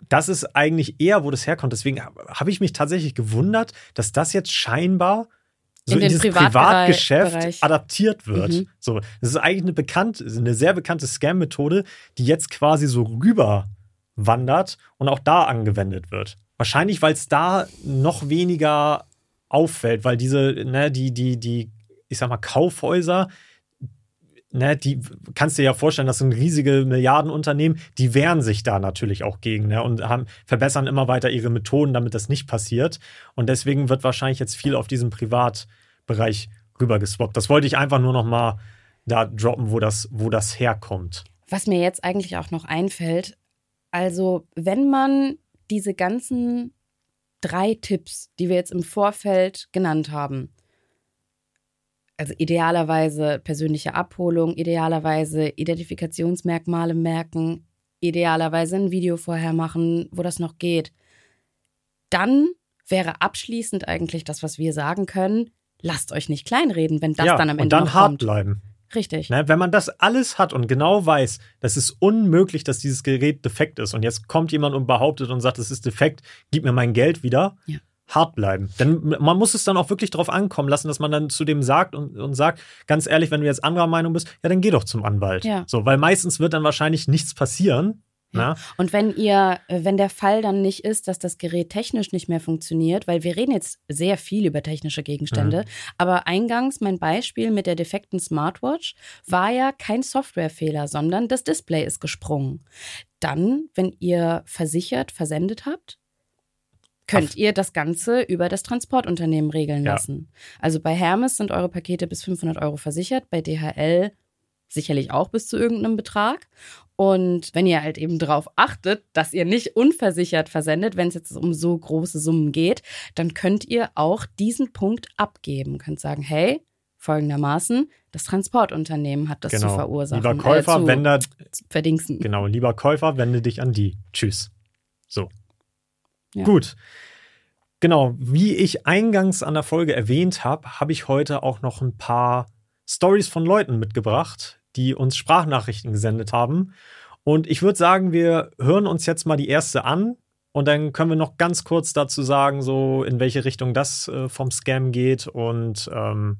S2: Das ist eigentlich eher, wo das herkommt. Deswegen habe hab ich mich tatsächlich gewundert, dass das jetzt scheinbar so
S1: In
S2: in, dieses Privatgeschäft
S1: Bereich.
S2: adaptiert wird.
S1: Mhm.
S2: So, das ist eigentlich eine bekannte, eine sehr bekannte Scam-Methode, die jetzt quasi so rüber wandert und auch da angewendet wird. Wahrscheinlich, weil es da noch weniger auffällt, weil diese, ne, die, die, die, ich sag mal, Kaufhäuser, ne, die kannst dir ja vorstellen, das sind riesige Milliardenunternehmen, die wehren sich da natürlich auch gegen ne, und haben, verbessern immer weiter ihre Methoden, damit das nicht passiert. Und deswegen wird wahrscheinlich jetzt viel auf diesen Privatbereich rübergeswappt. Das wollte ich einfach nur noch mal da droppen, wo das, wo das herkommt.
S1: Was mir jetzt eigentlich auch noch einfällt, also wenn man diese ganzen drei Tipps, die wir jetzt im Vorfeld genannt haben, also idealerweise persönliche Abholung, idealerweise Identifikationsmerkmale merken, idealerweise ein Video vorher machen, wo das noch geht, dann wäre abschließend eigentlich das, was wir sagen können, lasst euch nicht kleinreden, wenn das
S2: ja,
S1: dann am
S2: und
S1: Ende
S2: dann
S1: noch
S2: hart
S1: kommt.
S2: bleiben.
S1: Richtig.
S2: Ne, wenn man das alles hat und genau weiß, das ist unmöglich, dass dieses Gerät defekt ist und jetzt kommt jemand und behauptet und sagt, es ist defekt, gib mir mein Geld wieder,
S1: Ja.
S2: Hart bleiben. Denn man muss es dann auch wirklich darauf ankommen lassen, dass man dann zu dem sagt und, und sagt, ganz ehrlich, wenn du jetzt anderer Meinung bist, ja, dann geh doch zum Anwalt.
S1: Ja.
S2: So, weil meistens wird dann wahrscheinlich nichts passieren.
S1: Ja.
S2: Ne?
S1: Und wenn ihr, äh, wenn der Fall dann nicht ist, dass das Gerät technisch nicht mehr funktioniert, weil wir reden jetzt sehr viel über technische Gegenstände, aber eingangs mein Beispiel mit der defekten Smartwatch war ja kein Softwarefehler, sondern das Display ist gesprungen. dann, wenn ihr versichert, versendet habt, könnt ihr das Ganze über das Transportunternehmen regeln
S2: Ja.
S1: lassen. Also bei Hermes sind eure Pakete bis 500 Euro versichert, bei DHL sicherlich auch bis zu irgendeinem Betrag. Und wenn ihr halt eben darauf achtet, dass ihr nicht unversichert versendet, wenn es jetzt um so große Summen geht, dann könnt ihr auch diesen Punkt abgeben. Könnt sagen, hey, folgendermaßen, das Transportunternehmen hat das zu verursachen.
S2: Lieber Käufer,
S1: äh,
S2: da,
S1: verdingsten.
S2: genau, lieber Käufer, wende dich an die. Tschüss. So. Gut. Genau, wie ich eingangs an der Folge erwähnt habe, habe ich heute auch noch ein paar Stories von Leuten mitgebracht, die uns Sprachnachrichten gesendet haben. Und ich würde sagen, wir hören uns jetzt mal die erste an und dann können wir noch ganz kurz dazu sagen, so in welche Richtung das äh, vom Scam geht und ähm,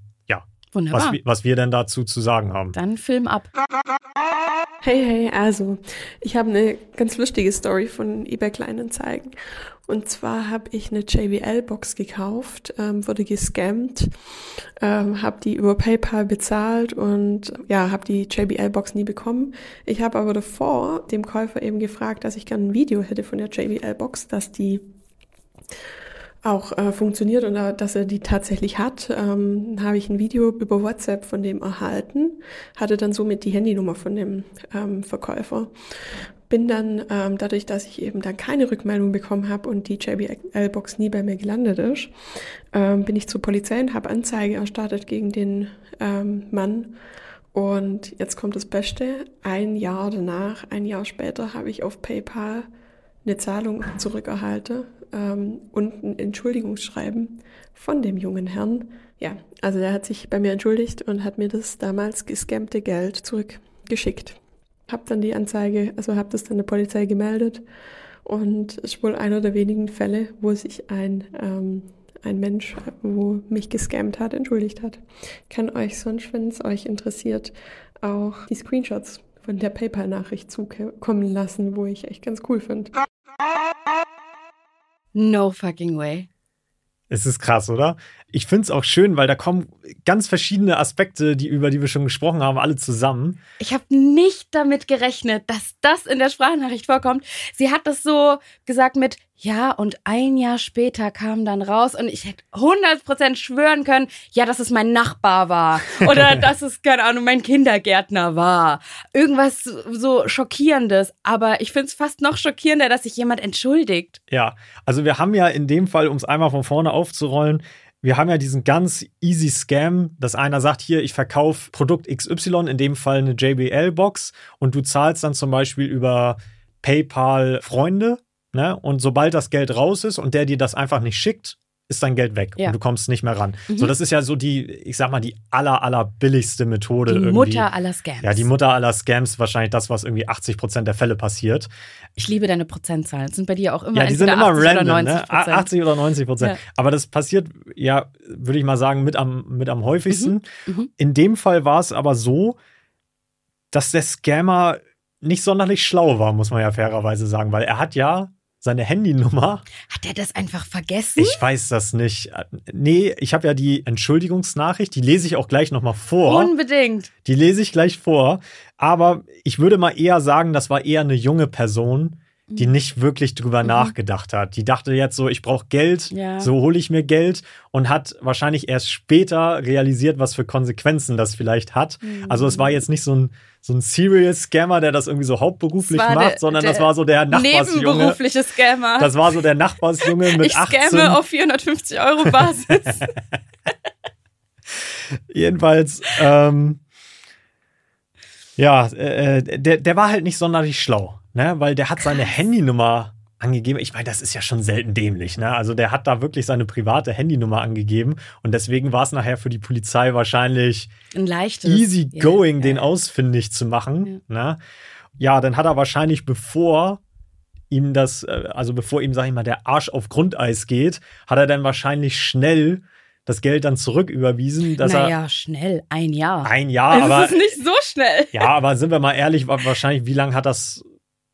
S1: Wunderbar.
S2: was, wir- was wir denn dazu zu sagen haben.
S1: Dann Film ab.
S6: Hey, hey, also, ich habe eine ganz lustige Story von eBay Kleinanzeigen. Und zwar habe ich eine JBL-Box gekauft, ähm, wurde gescammt, ähm, habe die über PayPal bezahlt und ja, habe die JBL-Box nie bekommen. Ich habe aber davor dem Käufer eben gefragt, dass ich gerne ein Video hätte von der JBL-Box, dass die auch äh, funktioniert und dass er die tatsächlich hat, ähm, habe ich ein Video über WhatsApp von dem erhalten, hatte dann somit die Handynummer von dem ähm, Verkäufer. Bin dann, ähm, dadurch, dass ich eben dann keine Rückmeldung bekommen habe und die JBL-Box nie bei mir gelandet ist, ähm, bin ich zur Polizei und habe Anzeige erstattet gegen den ähm, Mann. Und jetzt kommt das Beste. Ein Jahr danach, ein Jahr später, habe ich auf PayPal eine Zahlung zurückerhalte ähm, und ein Entschuldigungsschreiben von dem jungen Herrn. Ja, also der hat sich bei mir entschuldigt und hat mir das damals gescammte Geld zurückgeschickt. Hab dann die Anzeige, also habe das dann der Polizei gemeldet und ist wohl einer der wenigen Fälle, wo sich ein ähm, ein Mensch, wo mich gescammt hat, entschuldigt hat. Kann euch sonst, wenn es euch interessiert, auch die Screenshots von der PayPal-Nachricht zukommen lassen, wo ich echt ganz cool finde.
S1: No fucking way.
S2: Es ist krass, oder? Ich finde es auch schön, weil da kommen ganz verschiedene Aspekte, die über die wir schon gesprochen haben, alle zusammen.
S1: Ich habe nicht damit gerechnet, dass das in der Sprachnachricht vorkommt. Sie hat das so gesagt mit, ja, und ein Jahr später kam dann raus und ich hätte 100% schwören können, ja, dass es mein Nachbar war oder dass es, keine Ahnung, mein Kindergärtner war. Irgendwas so Schockierendes. Aber ich finde es fast noch schockierender, dass sich jemand entschuldigt.
S2: Ja, also wir haben ja in dem Fall, um es einmal von vorne aufzurollen, wir haben ja diesen ganz easy Scam, dass einer sagt, hier, ich verkaufe Produkt XY, in dem Fall eine JBL-Box, und du zahlst dann zum Beispiel über PayPal Freunde, ne? Und sobald das Geld raus ist und der dir das einfach nicht schickt, ist dein Geld weg
S1: Ja.
S2: und du kommst nicht mehr ran.
S1: Mhm.
S2: So, das ist ja so die, ich sag mal, die aller, aller billigste Methode.
S1: Die
S2: irgendwie.
S1: Mutter aller Scams.
S2: Ja, die Mutter aller Scams, wahrscheinlich das, was irgendwie 80 Prozent der Fälle passiert.
S1: Ich liebe deine Prozentzahlen. Das sind bei dir auch immer
S2: Ja, die sind immer
S1: 80
S2: random,
S1: oder
S2: ne?
S1: 90
S2: A- 80 oder 90 Prozent.
S1: Ja.
S2: Aber das passiert, ja, würde ich mal sagen, mit am, mit am häufigsten.
S1: Mhm.
S2: In dem Fall war es aber so, dass der Scammer nicht sonderlich schlau war, muss man ja fairerweise sagen, weil er hat ja seine Handynummer.
S1: Hat er das einfach vergessen?
S2: Ich weiß das nicht. Nee, ich habe ja die Entschuldigungsnachricht, die lese ich auch gleich nochmal vor.
S1: Unbedingt.
S2: Die lese ich gleich vor. Aber ich würde mal eher sagen, das war eher eine junge Person, die
S1: Mhm.
S2: nicht wirklich drüber nachgedacht hat. Die dachte jetzt so, ich brauche Geld,
S1: Ja.
S2: so hole ich mir Geld und hat wahrscheinlich erst später realisiert, was für Konsequenzen das vielleicht hat. Also es war jetzt nicht so ein, so ein Serial Scammer, der das irgendwie so hauptberuflich macht,
S1: der-
S2: sondern
S1: der
S2: das war so der Nachbarsjunge.
S1: Nebenberufliche Scammer.
S2: Das war so der Nachbarsjunge mit
S1: ich
S2: 18.
S1: scamme auf 450 Euro Basis.
S2: Jedenfalls, ähm, ja, äh, der, der war halt nicht sonderlich schlau, ne? Weil der hat seine Handynummer angegeben. Ich meine, das ist ja schon selten dämlich, ne? Also der hat da wirklich seine private Handynummer angegeben und deswegen war es nachher für die Polizei wahrscheinlich
S1: Ein leichtes.
S2: easy
S1: Ja,
S2: going,
S1: ja.
S2: den ausfindig zu machen. Ne? Ja, dann hat er wahrscheinlich, bevor ihm das, äh, also bevor ihm, sag ich mal, der Arsch auf Grundeis geht, hat er dann wahrscheinlich schnell das Geld dann zurücküberwiesen, dass
S1: naja, schnell, ein Jahr.
S2: er ein Jahr, aber
S1: das ist nicht so schnell.
S2: ja, aber sind wir mal ehrlich, wa- wahrscheinlich, wie lange hat das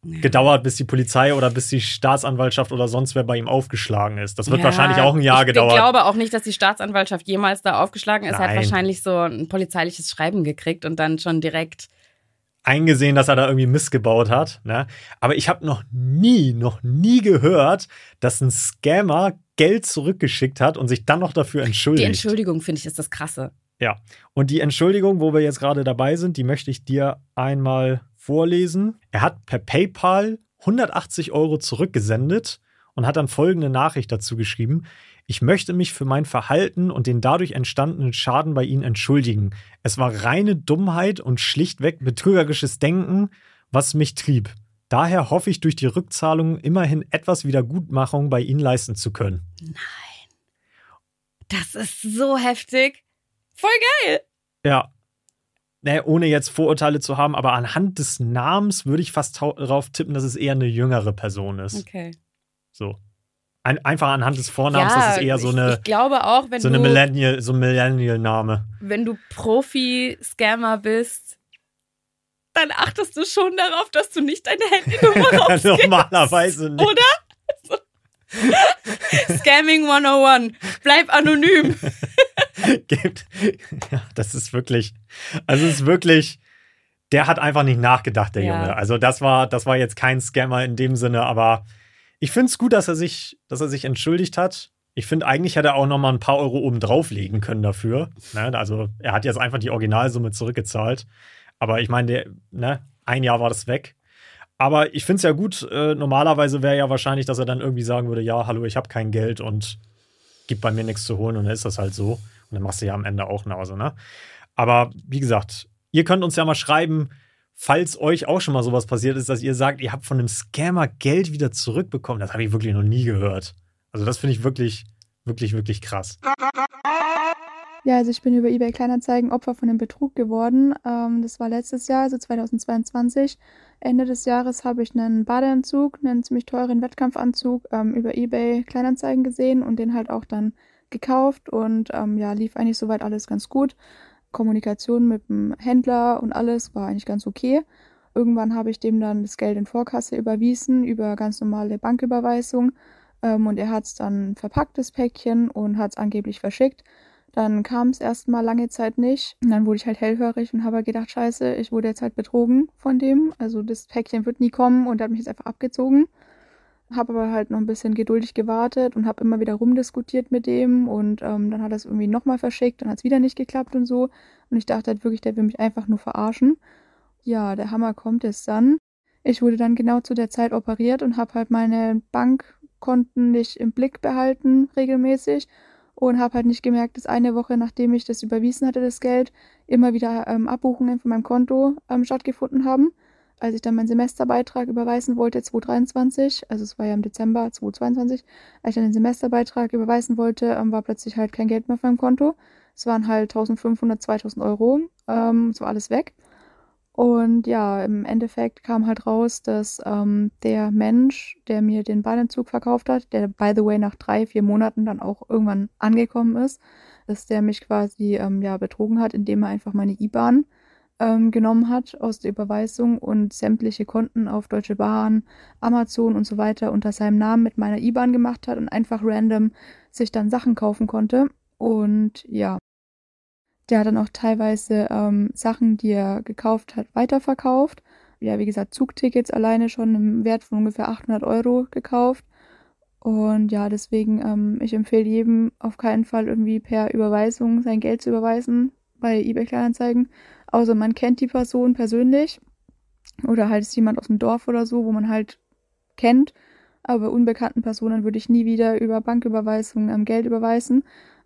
S2: gedauert, bis die Polizei oder bis die Staatsanwaltschaft oder sonst wer bei ihm aufgeschlagen ist? Das wird
S1: Ja,
S2: wahrscheinlich auch ein Jahr gedauert.
S1: Ich glaube auch nicht, dass die Staatsanwaltschaft jemals da aufgeschlagen ist. Er hat
S2: Nein.
S1: wahrscheinlich so ein polizeiliches Schreiben gekriegt und dann schon direkt
S2: eingesehen, dass er da irgendwie missgebaut hat. Ne? Aber ich habe noch nie, noch nie gehört, dass ein Scammer Geld zurückgeschickt hat und sich dann noch dafür entschuldigt.
S1: Die Entschuldigung, finde ich, ist das Krasse.
S2: Ja. Und die Entschuldigung, wo wir jetzt gerade dabei sind, die möchte ich dir einmal vorlesen. Er hat per PayPal 180 Euro zurückgesendet und hat dann folgende Nachricht dazu geschrieben. Ich möchte mich für mein Verhalten und den dadurch entstandenen Schaden bei Ihnen entschuldigen. Es war reine Dummheit und schlichtweg betrügerisches Denken, was mich trieb. Daher hoffe ich, durch die Rückzahlung immerhin etwas Wiedergutmachung bei Ihnen leisten zu können.
S1: Nein. Das ist so heftig. Voll geil.
S2: Ja. Ne, ohne jetzt Vorurteile zu haben, aber anhand des Namens würde ich fast darauf tippen, dass es eher eine jüngere Person ist.
S1: Okay.
S2: So. Ein, einfach anhand des Vornamens, das ist eher so eine,
S1: ich, ich glaube auch, wenn
S2: so
S1: du,
S2: Millennial, so ein Millennial-Name.
S1: wenn du Profi-Scammer bist, dann achtest du schon darauf, dass du nicht deine Handynummer rausgibst.
S2: Normalerweise nicht.
S1: Oder? Scamming 101. Bleib anonym.
S2: gibt. Ja, das ist wirklich, also es ist wirklich, der hat einfach nicht nachgedacht, der
S1: Ja.
S2: Junge. Also das war, das war jetzt kein Scammer in dem Sinne, aber ich finde es gut, dass er sich, dass er sich entschuldigt hat. Ich finde, eigentlich hätte er auch noch mal ein paar Euro oben drauflegen können dafür. Ne? Also er hat jetzt einfach die Originalsumme zurückgezahlt. Aber ich meine, ne, ein Jahr war das weg. Aber ich finde es ja gut. Äh, normalerweise wäre ja wahrscheinlich, dass er dann irgendwie sagen würde, ja, hallo, ich habe kein Geld und gibt bei mir nichts zu holen und dann ist das halt so. Und dann machst du ja am Ende auch Nase, ne? Aber wie gesagt, ihr könnt uns ja mal schreiben, falls euch auch schon mal sowas passiert ist, dass ihr sagt, ihr habt von einem Scammer Geld wieder zurückbekommen. Das habe ich wirklich noch nie gehört. Also das finde ich wirklich, wirklich, wirklich krass.
S7: Ja, also ich bin über eBay Kleinanzeigen Opfer von einem Betrug geworden. Ähm, das war letztes Jahr, also 2022. Ende des Jahres habe ich einen Badeanzug, einen ziemlich teuren Wettkampfanzug ähm, über eBay Kleinanzeigen gesehen und den halt auch dann gekauft und ähm, ja, lief eigentlich soweit alles ganz gut. Kommunikation mit dem Händler und alles war eigentlich ganz okay. Irgendwann habe ich dem dann das Geld in Vorkasse überwiesen über ganz normale Banküberweisung ähm, und er hat es dann verpackt, das Päckchen, und hat es angeblich verschickt. Dann kam es erstmal lange Zeit nicht. Und dann wurde ich halt hellhörig und habe gedacht, scheiße, ich wurde jetzt halt betrogen von dem. Also das Päckchen wird nie kommen und er hat mich jetzt einfach abgezogen. Habe aber halt noch ein bisschen geduldig gewartet und habe immer wieder rumdiskutiert mit dem und ähm, dann hat er es irgendwie nochmal verschickt, dann hat es wieder nicht geklappt und so. Und ich dachte halt wirklich, der will mich einfach nur verarschen. Ja, der Hammer kommt jetzt dann. Ich wurde dann genau zu der Zeit operiert und habe halt meine Bankkonten nicht im Blick behalten regelmäßig und habe halt nicht gemerkt, dass eine Woche nachdem ich das überwiesen hatte, das Geld, immer wieder ähm, Abbuchungen von meinem Konto ähm, stattgefunden haben. Als ich dann meinen Semesterbeitrag überweisen wollte, 2023, also es war ja im Dezember 2022, als ich dann den Semesterbeitrag überweisen wollte, ähm, war plötzlich halt kein Geld mehr auf meinem Konto. Es waren halt 1500, 2000 Euro, ähm, es war alles weg. Und ja, im Endeffekt kam halt raus, dass ähm, der Mensch, der mir den Badeanzug verkauft hat, der by the way nach drei, vier Monaten dann auch irgendwann angekommen ist, dass der mich quasi ähm, ja betrogen hat, indem er einfach meine IBAN ähm, genommen hat aus der Überweisung und sämtliche Konten auf Deutsche Bahn, Amazon und so weiter unter seinem Namen mit meiner IBAN gemacht hat und einfach random sich dann Sachen kaufen konnte. Und ja, der hat dann auch teilweise ähm, Sachen, die er gekauft hat, weiterverkauft. Ja, wie gesagt, Zugtickets alleine schon im Wert von ungefähr 800 Euro gekauft. Und ja, deswegen, ähm, ich empfehle jedem auf keinen Fall irgendwie per Überweisung sein Geld zu überweisen bei eBay Kleinanzeigen. Außer man kennt die Person persönlich. Oder halt ist jemand aus dem Dorf oder so, wo man halt kennt. Aber unbekannten Personen würde ich nie wieder über Banküberweisungen ähm, Geld überweisen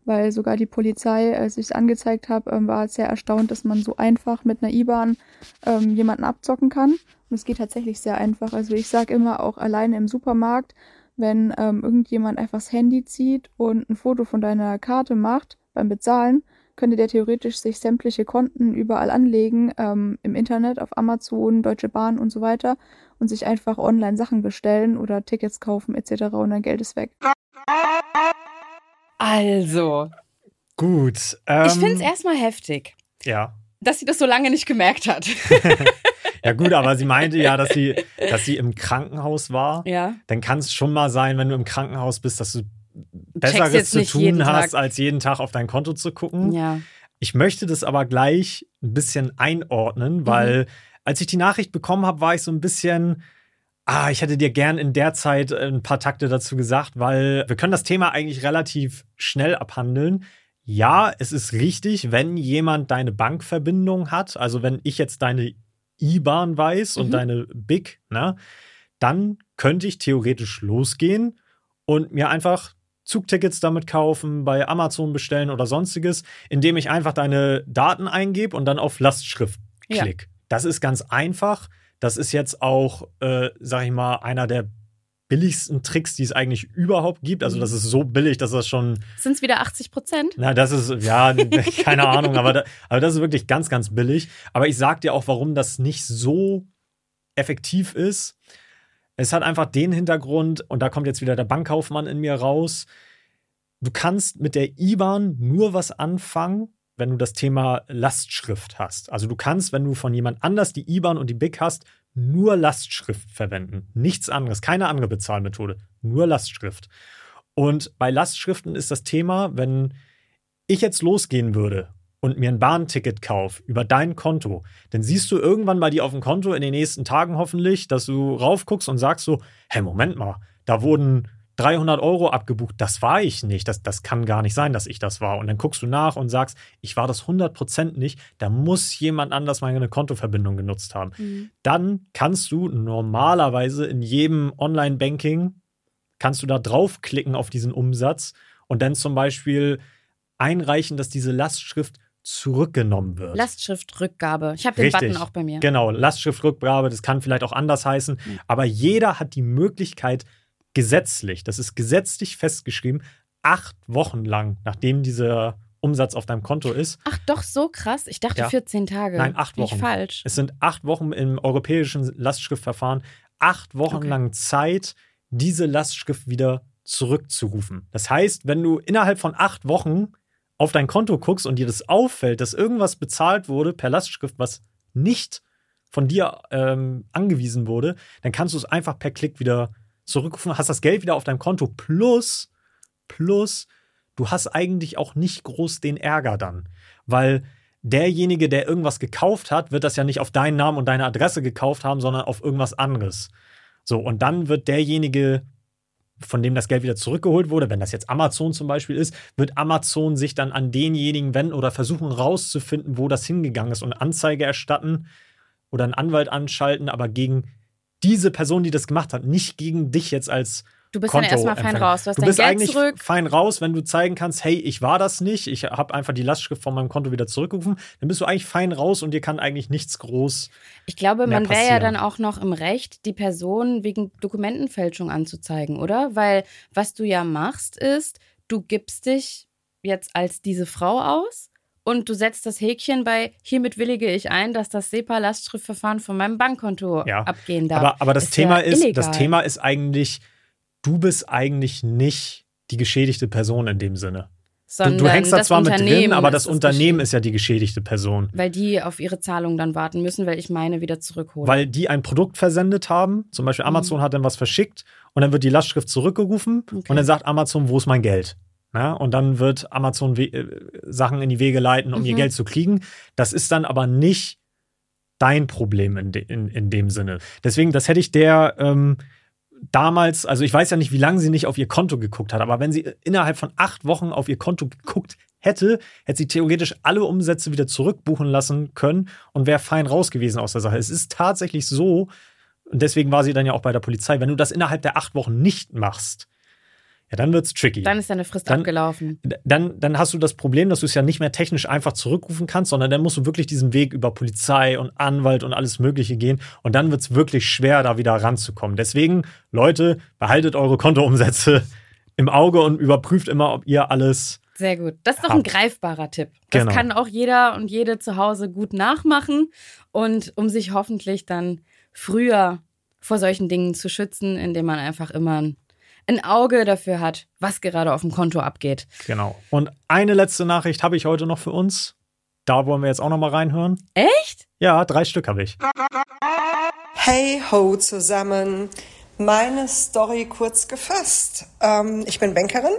S7: weil sogar die Polizei, als ich es angezeigt habe, ähm, war sehr erstaunt, dass man so einfach mit einer IBAN ähm, jemanden abzocken kann. Und es geht tatsächlich sehr einfach. Also ich sage immer auch alleine im Supermarkt, wenn ähm, irgendjemand einfach das Handy zieht und ein Foto von deiner Karte macht beim Bezahlen, könnte der theoretisch sich sämtliche Konten überall anlegen, ähm, im Internet, auf Amazon, Deutsche Bahn und so weiter und sich einfach online Sachen bestellen oder Tickets kaufen etc. und dein Geld ist weg.
S1: Also,
S2: Gut. Ähm,
S1: ich finde es erstmal heftig,
S2: Ja.
S1: dass sie das so lange nicht gemerkt hat.
S2: Ja, gut, aber sie meinte ja, dass sie, dass sie im Krankenhaus war.
S1: ja.
S2: Dann kann es schon mal sein, wenn du im Krankenhaus bist, dass du Besseres zu tun hast,
S1: Tag.
S2: als jeden Tag auf dein Konto zu gucken.
S1: Ja.
S2: Ich möchte das aber gleich ein bisschen einordnen,
S1: Mhm.
S2: weil als ich die Nachricht bekommen habe, war ich so ein bisschen, ah, ich hätte dir gern in der Zeit ein paar Takte dazu gesagt, weil wir können das Thema eigentlich relativ schnell abhandeln. Ja, es ist richtig, wenn jemand deine Bankverbindung hat, also wenn ich jetzt deine IBAN weiß und
S1: Mhm.
S2: deine BIC, ne, dann könnte ich theoretisch losgehen und mir einfach Zugtickets damit kaufen, bei Amazon bestellen oder sonstiges, indem ich einfach deine Daten eingebe und dann auf Lastschrift
S1: Ja.
S2: klick. Das ist ganz einfach. Das ist jetzt auch, äh, sag ich mal, einer der billigsten Tricks, die es eigentlich überhaupt gibt. Also, das ist so billig, dass das schon
S1: Sind es wieder 80 Prozent?
S2: na, das ist, ja, keine Ahnung, aber, da, aber das ist wirklich ganz, ganz billig. Aber ich sag dir auch, warum das nicht so effektiv ist. Es hat einfach den Hintergrund, und da kommt jetzt wieder der Bankkaufmann in mir raus. Du kannst mit der IBAN nur was anfangen, wenn du das Thema Lastschrift hast. Also du kannst, wenn du von jemand anders die IBAN und die BIC hast, nur Lastschrift verwenden. Nichts anderes, keine andere Bezahlmethode, nur Lastschrift. Und bei Lastschriften ist das Thema, wenn ich jetzt losgehen würde und mir ein Bahnticket kaufe über dein Konto, dann siehst du irgendwann bei dir auf dem Konto in den nächsten Tagen hoffentlich, dass du raufguckst und sagst so, hey, Moment mal, da wurden 300 Euro abgebucht, das war ich nicht, das, das kann gar nicht sein, dass ich das war. Und dann guckst du nach und sagst, ich war das 100% nicht, da muss jemand anders meine Kontoverbindung genutzt haben.
S1: Mhm.
S2: Dann kannst du normalerweise in jedem Online-Banking, kannst du da draufklicken auf diesen Umsatz und dann zum Beispiel einreichen, dass diese Lastschrift zurückgenommen wird.
S1: Lastschriftrückgabe. Ich habe den
S2: Richtig.
S1: Button auch bei mir.
S2: Genau, Lastschriftrückgabe, das kann vielleicht auch anders heißen, aber jeder hat die Möglichkeit, gesetzlich, das ist gesetzlich festgeschrieben, acht Wochen lang, nachdem dieser Umsatz auf deinem Konto ist.
S1: Ach doch, so krass. Ich dachte
S2: Ja.
S1: 14 Tage.
S2: Nein, acht Wochen.
S1: falsch.
S2: Es sind acht Wochen im europäischen Lastschriftverfahren, acht Wochen
S1: Okay.
S2: lang Zeit, diese Lastschrift wieder zurückzurufen. Das heißt, wenn du innerhalb von acht Wochen auf dein Konto guckst und dir das auffällt, dass irgendwas bezahlt wurde per Lastschrift, was nicht von dir ähm, angewiesen wurde, dann kannst du es einfach per Klick wieder zurückrufen, hast das Geld wieder auf deinem Konto plus, plus, du hast eigentlich auch nicht groß den Ärger dann, weil derjenige, der irgendwas gekauft hat, wird das ja nicht auf deinen Namen und deine Adresse gekauft haben, sondern auf irgendwas anderes. So, und dann wird derjenige, von dem das Geld wieder zurückgeholt wurde, wenn das jetzt Amazon zum Beispiel ist, wird Amazon sich dann an denjenigen wenden oder versuchen rauszufinden, wo das hingegangen ist und Anzeige erstatten oder einen Anwalt anschalten, aber gegen diese Person, die das gemacht hat, nicht gegen dich jetzt als
S1: Du bist dann erstmal fein raus. Du hast
S2: du bist
S1: Geld
S2: eigentlich
S1: zurück.
S2: fein raus, wenn du zeigen kannst, hey, ich war das nicht, ich habe einfach die Lastschrift von meinem Konto wieder zurückgerufen, dann bist du eigentlich fein raus und dir kann eigentlich nichts groß.
S1: Ich glaube, man wäre ja dann auch noch im Recht, die Person wegen Dokumentenfälschung anzuzeigen, oder? Weil was du ja machst, ist, du gibst dich jetzt als diese Frau aus und du setzt das Häkchen bei, hiermit willige ich ein, dass das SEPA-Lastschriftverfahren von meinem Bankkonto
S2: Ja.
S1: abgehen darf.
S2: Aber, aber das
S1: Ist
S2: Thema
S1: ja
S2: ist,
S1: illegal.
S2: das Thema ist eigentlich, du bist eigentlich nicht die geschädigte Person in dem Sinne. Du,
S1: Sondern
S2: du hängst da zwar mit drin, aber das
S1: das
S2: Unternehmen ist ja die geschädigte Person.
S1: Weil die auf ihre Zahlung dann warten müssen, weil ich meine wieder zurückhole.
S2: Weil die ein Produkt versendet haben, zum Beispiel
S1: Mhm.
S2: Amazon hat dann was verschickt und dann wird die Lastschrift zurückgerufen
S1: Okay.
S2: und dann sagt Amazon, wo ist mein Geld? Ja, und dann wird Amazon we äh, Sachen in die Wege leiten, um ihr
S1: Mhm.
S2: Geld zu kriegen. Das ist dann aber nicht dein Problem in, de in, in dem Sinne. Deswegen, das hätte ich der ähm, damals, also ich weiß ja nicht, wie lange sie nicht auf ihr Konto geguckt hat, aber wenn sie innerhalb von acht Wochen auf ihr Konto geguckt hätte, hätte sie theoretisch alle Umsätze wieder zurückbuchen lassen können und wäre fein raus gewesen aus der Sache. Es ist tatsächlich so, und deswegen war sie dann ja auch bei der Polizei, wenn du das innerhalb der acht Wochen nicht machst, ja, dann wird's tricky.
S1: dann ist deine Frist
S2: Dann-
S1: abgelaufen.
S2: dann, dann hast du das Problem, dass du es ja nicht mehr technisch einfach zurückrufen kannst, sondern dann musst du wirklich diesen Weg über Polizei und Anwalt und alles Mögliche gehen. Und dann wird es wirklich schwer, da wieder ranzukommen. Deswegen, Leute, behaltet eure Kontoumsätze im Auge und überprüft immer, ob ihr alles.
S1: Sehr gut. Das ist doch ein
S2: Habt.
S1: greifbarer Tipp. Das
S2: Genau.
S1: kann auch jeder und jede zu Hause gut nachmachen und um sich hoffentlich dann früher vor solchen Dingen zu schützen, indem man einfach immer ein, ein Auge dafür hat, was gerade auf dem Konto abgeht.
S2: Genau. Und eine letzte Nachricht habe ich heute noch für uns. Da wollen wir jetzt auch noch mal reinhören.
S1: Echt?
S2: Ja, drei Stück habe ich.
S8: Hey ho zusammen. Meine Story kurz gefasst. Ähm, ich bin Bankerin.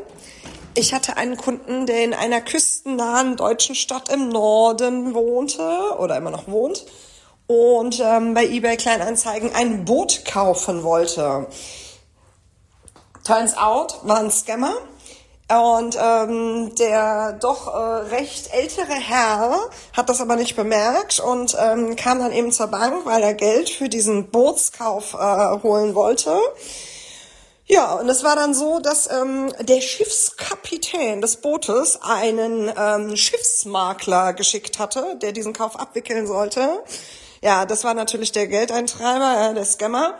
S8: Ich hatte einen Kunden, der in einer küstennahen deutschen Stadt im Norden wohnte oder immer noch wohnt. und ähm, bei eBay Kleinanzeigen ein Boot kaufen wollte. Turns out, war ein Scammer. Und ähm, der doch äh, recht ältere Herr hat das aber nicht bemerkt und ähm, kam dann eben zur Bank, weil er Geld für diesen Bootskauf äh, holen wollte. Ja, und es war dann so, dass ähm, der Schiffskapitän des Bootes einen ähm, Schiffsmakler geschickt hatte, der diesen Kauf abwickeln sollte. Ja, das war natürlich der Geldeintreiber, äh, der Scammer.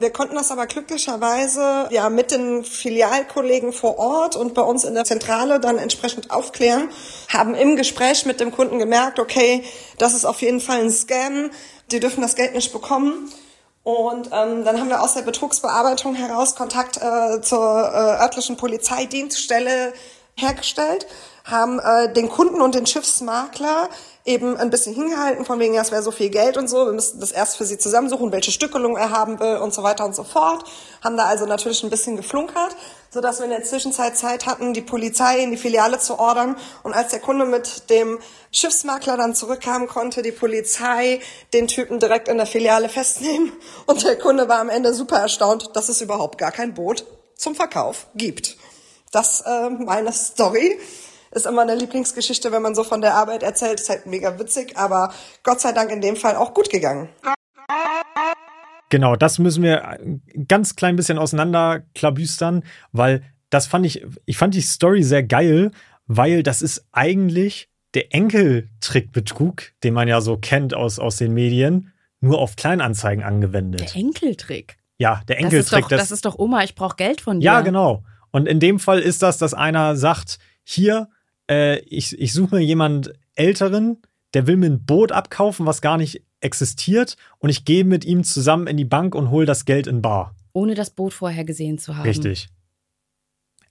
S8: Wir konnten das aber glücklicherweise ja mit den Filialkollegen vor Ort und bei uns in der Zentrale dann entsprechend aufklären, haben im Gespräch mit dem Kunden gemerkt, okay, das ist auf jeden Fall ein Scam, die dürfen das Geld nicht bekommen. Und ähm, dann haben wir aus der Betrugsbearbeitung heraus Kontakt äh, zur äh, örtlichen Polizeidienststelle hergestellt, haben äh, den Kunden und den Schiffsmakler eben ein bisschen hingehalten, von wegen, ja, es wäre so viel Geld und so, wir müssten das erst für sie zusammensuchen, welche Stückelung er haben will und so weiter und so fort. Haben da also natürlich ein bisschen geflunkert, so dass wir in der Zwischenzeit Zeit hatten, die Polizei in die Filiale zu ordern. Und als der Kunde mit dem Schiffsmakler dann zurückkam, konnte die Polizei den Typen direkt in der Filiale festnehmen. Und der Kunde war am Ende super erstaunt, dass es überhaupt gar kein Boot zum Verkauf gibt. Das äh, meine Story ist immer eine Lieblingsgeschichte, wenn man so von der Arbeit erzählt. Ist halt mega witzig, aber Gott sei Dank in dem Fall auch gut gegangen.
S2: Genau, das müssen wir ein ganz klein bisschen auseinanderklabüstern, weil das fand ich, ich fand die Story sehr geil, weil das ist eigentlich der Enkeltrickbetrug, den man ja so kennt aus, aus den Medien, nur auf Kleinanzeigen angewendet.
S1: Der Enkeltrick.
S2: Ja, der
S1: Das ist,
S2: Enkeltrick.
S1: doch, das ist doch Oma, ich brauche Geld von dir.
S2: Ja, genau. Und in dem Fall ist das, dass einer sagt, hier, äh, ich, ich suche mir jemand Älteren, der will mir ein Boot abkaufen, was gar nicht existiert, und ich gehe mit ihm zusammen in die Bank und hole das Geld in Bar.
S1: Ohne das Boot vorher gesehen zu haben.
S2: Richtig.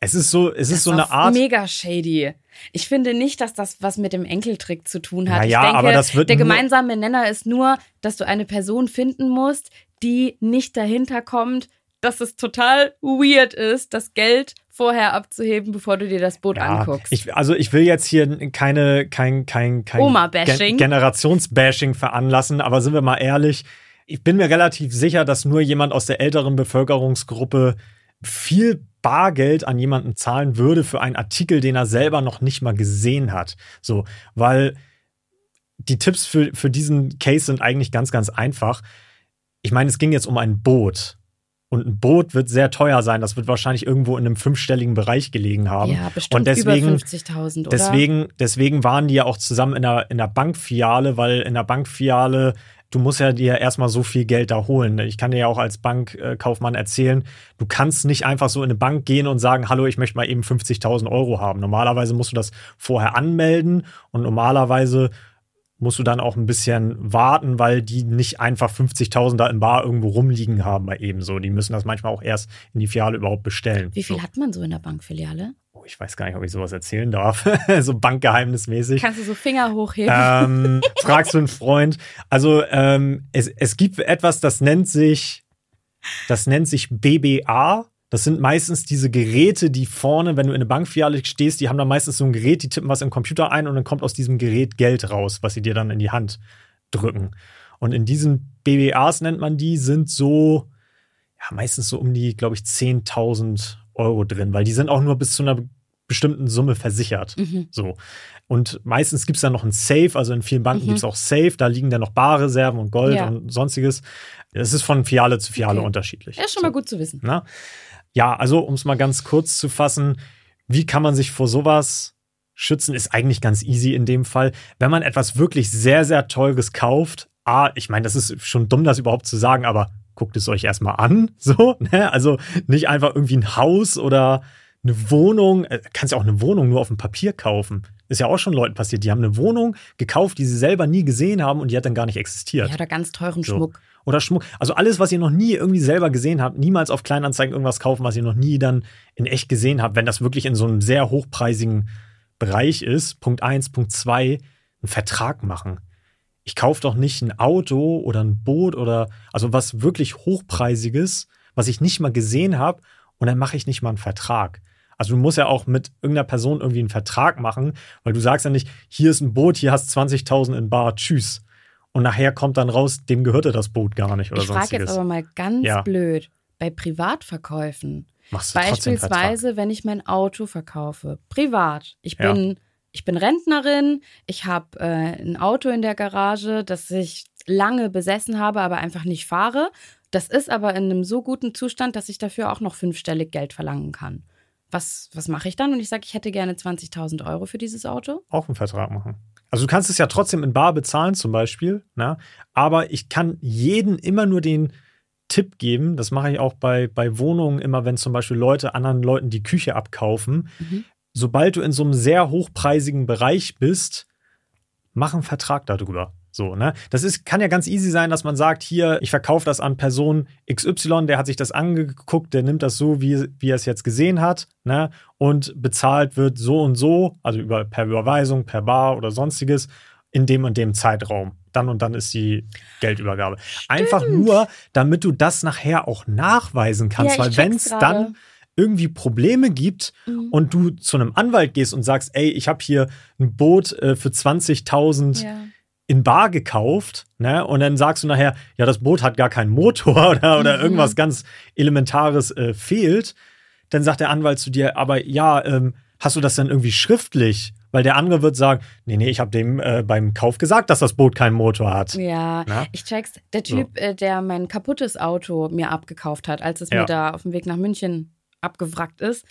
S2: Es ist so, es ist
S1: Das
S2: so
S1: war
S2: eine Art.
S1: Mega shady. Ich finde nicht, dass das was mit dem Enkeltrick zu tun hat.
S2: Naja,
S1: ich denke,
S2: aber das wird
S1: der gemeinsame Nenner ist nur, dass du eine Person finden musst, die nicht dahinter kommt, dass es total weird ist, das Geld vorher abzuheben, bevor du dir das Boot
S2: Ja,
S1: anguckst.
S2: ich, also ich will jetzt hier keine, kein, kein, kein
S1: Oma-Bashing.
S2: Gen Generationsbashing veranlassen, aber sind wir mal ehrlich, ich bin mir relativ sicher, dass nur jemand aus der älteren Bevölkerungsgruppe viel Bargeld an jemanden zahlen würde für einen Artikel, den er selber noch nicht mal gesehen hat. So, weil die Tipps für, für diesen Case sind eigentlich ganz, ganz einfach. Ich meine, es ging jetzt um ein Boot. Und ein Boot wird sehr teuer sein. Das wird wahrscheinlich irgendwo in einem fünfstelligen Bereich gelegen haben.
S1: ja, bestimmt
S2: Und deswegen,
S1: über 50.000, oder?
S2: Deswegen, deswegen waren die ja auch zusammen in der, in der Bankfiliale, weil in der Bankfiliale, du musst ja dir erstmal so viel Geld da holen. Ich kann dir ja auch als Bankkaufmann erzählen, du kannst nicht einfach so in eine Bank gehen und sagen, hallo, ich möchte mal eben 50.000 Euro haben. Normalerweise musst du das vorher anmelden und normalerweise musst du dann auch ein bisschen warten, weil die nicht einfach 50.000 da im Bar irgendwo rumliegen haben bei ebenso. Die müssen das manchmal auch erst in die Filiale überhaupt bestellen.
S1: Wie viel
S2: so.
S1: hat man so in der Bankfiliale?
S2: Oh, ich weiß gar nicht, ob ich sowas erzählen darf. so bankgeheimnismäßig.
S1: Kannst du so Finger hochheben?
S2: ähm, fragst du einen Freund. Also ähm, es, es gibt etwas, das nennt sich, das nennt sich BBA. Das sind meistens diese Geräte, die vorne, wenn du in eine Bankfiliale stehst, die haben da meistens so ein Gerät, die tippen was im Computer ein und dann kommt aus diesem Gerät Geld raus, was sie dir dann in die Hand drücken. Und in diesen BBAs nennt man die, sind so, ja, meistens so um die, glaube ich, 10.000 Euro drin, weil die sind auch nur bis zu einer bestimmten Summe versichert.
S1: Mhm.
S2: So. Und meistens gibt es dann noch ein Safe, also in vielen Banken
S1: Mhm.
S2: gibt es auch Safe, da liegen dann noch Barreserven und Gold
S1: Ja.
S2: und sonstiges. Es ist von Filiale zu Filiale
S1: Okay.
S2: unterschiedlich.
S1: Ja, ist schon mal gut zu wissen.
S2: Na? Ja, also um es mal ganz kurz zu fassen, wie kann man sich vor sowas schützen, ist eigentlich ganz easy in dem Fall. Wenn man etwas wirklich sehr, sehr Teures kauft, A, ich meine, das ist schon dumm, das überhaupt zu sagen, aber guckt es euch erstmal an. So, ne? Also nicht einfach irgendwie ein Haus oder eine Wohnung. Äh, Kannst ja auch eine Wohnung nur auf dem Papier kaufen. Ist ja auch schon Leuten passiert. Die haben eine Wohnung gekauft, die sie selber nie gesehen haben und die hat dann gar nicht existiert.
S1: Ja, oder ganz teuren
S2: So.
S1: Schmuck.
S2: Oder Schmuck. Also alles, was ihr noch nie irgendwie selber gesehen habt, niemals auf Kleinanzeigen irgendwas kaufen, was ihr noch nie dann in echt gesehen habt, wenn das wirklich in so einem sehr hochpreisigen Bereich ist. Punkt eins, Punkt zwei, einen Vertrag machen. Ich kaufe doch nicht ein Auto oder ein Boot oder also was wirklich hochpreisiges, was ich nicht mal gesehen habe und dann mache ich nicht mal einen Vertrag. Also du musst ja auch mit irgendeiner Person irgendwie einen Vertrag machen, weil du sagst ja nicht, hier ist ein Boot, hier hast 20.000 in Bar, tschüss. Und nachher kommt dann raus, dem gehörte das Boot gar nicht oder
S1: ich frage
S2: sonstiges.
S1: jetzt aber mal ganz
S2: Ja.
S1: blöd, bei Privatverkäufen,
S2: Machst du
S1: beispielsweise, wenn ich mein Auto verkaufe, privat, ich
S2: Ja.
S1: bin, ich bin Rentnerin, ich habe äh, ein Auto in der Garage, das ich lange besessen habe, aber einfach nicht fahre. Das ist aber in einem so guten Zustand, dass ich dafür auch noch fünfstellig Geld verlangen kann. Was, was mache ich dann? Und ich sage, ich hätte gerne 20.000 Euro für dieses Auto.
S2: auch einen Vertrag machen. Also du kannst es ja trotzdem in Bar bezahlen zum Beispiel, ne? aber ich kann jeden immer nur den Tipp geben, das mache ich auch bei, bei Wohnungen immer, wenn zum Beispiel Leute anderen Leuten die Küche abkaufen.
S1: Mhm.
S2: Sobald du in so einem sehr hochpreisigen Bereich bist, mach einen Vertrag darüber. So, ne? Das ist, kann ja ganz easy sein, dass man sagt, hier, ich verkaufe das an Person XY, der hat sich das angeguckt, der nimmt das so, wie, wie er es jetzt gesehen hat, ne? Und bezahlt wird so und so, also über, per Überweisung, per Bar oder sonstiges, in dem und dem Zeitraum. Dann und dann ist die Geldübergabe. Einfach nur, damit du das nachher auch nachweisen kannst,
S1: Ja,
S2: weil wenn es dann irgendwie Probleme gibt
S1: Mhm.
S2: und du zu einem Anwalt gehst und sagst, ey, ich habe hier ein Boot äh, für 20.000
S1: Ja.
S2: In Bar gekauft, ne? Und dann sagst du nachher, ja, das Boot hat gar keinen Motor oder, oder
S1: Mhm.
S2: irgendwas ganz Elementares äh, fehlt. Dann sagt der Anwalt zu dir, aber ja, ähm, hast du das denn irgendwie schriftlich? Weil der andere wird sagen, nee, nee, ich habe dem äh, beim Kauf gesagt, dass das Boot keinen Motor hat.
S1: Ja,
S2: Na?
S1: ich check's. Der Typ, äh, der mein kaputtes Auto mir abgekauft hat, als es
S2: Ja.
S1: mir da auf dem Weg nach München abgewrackt ist,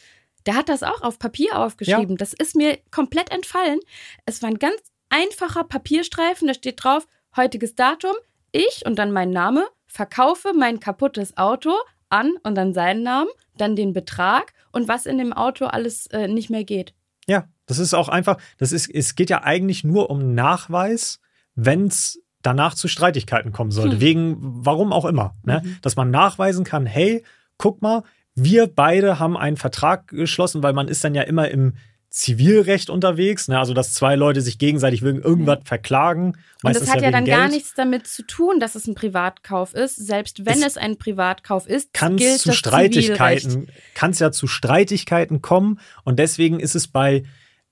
S1: der hat das auch auf Papier aufgeschrieben. Das ist mir komplett entfallen. Es war ein ganz einfacher Papierstreifen, da steht drauf, heutiges Datum, ich und dann mein Name, verkaufe mein kaputtes Auto an und dann seinen Namen, dann den Betrag und was in dem Auto alles äh, nicht mehr geht.
S2: Ja, das ist auch einfach, das ist, es geht ja eigentlich nur um Nachweis, wenn es danach zu Streitigkeiten kommen sollte.
S1: Hm.
S2: Wegen, warum auch immer. Ne?
S1: Mhm.
S2: Dass man nachweisen kann, hey, guck mal, wir beide haben einen Vertrag geschlossen, weil man ist dann ja immer im Zivilrecht unterwegs, ne? also dass zwei Leute sich gegenseitig wegen irgendwas verklagen.
S1: Und das hat ja,
S2: wegen
S1: dann gar
S2: Geld.
S1: nichts damit zu tun, dass es ein Privatkauf ist. Selbst wenn
S2: Es
S1: es, ein Privatkauf ist,
S2: kann es zu
S1: das
S2: Streitigkeiten, kann es ja zu Streitigkeiten kommen und deswegen ist es bei,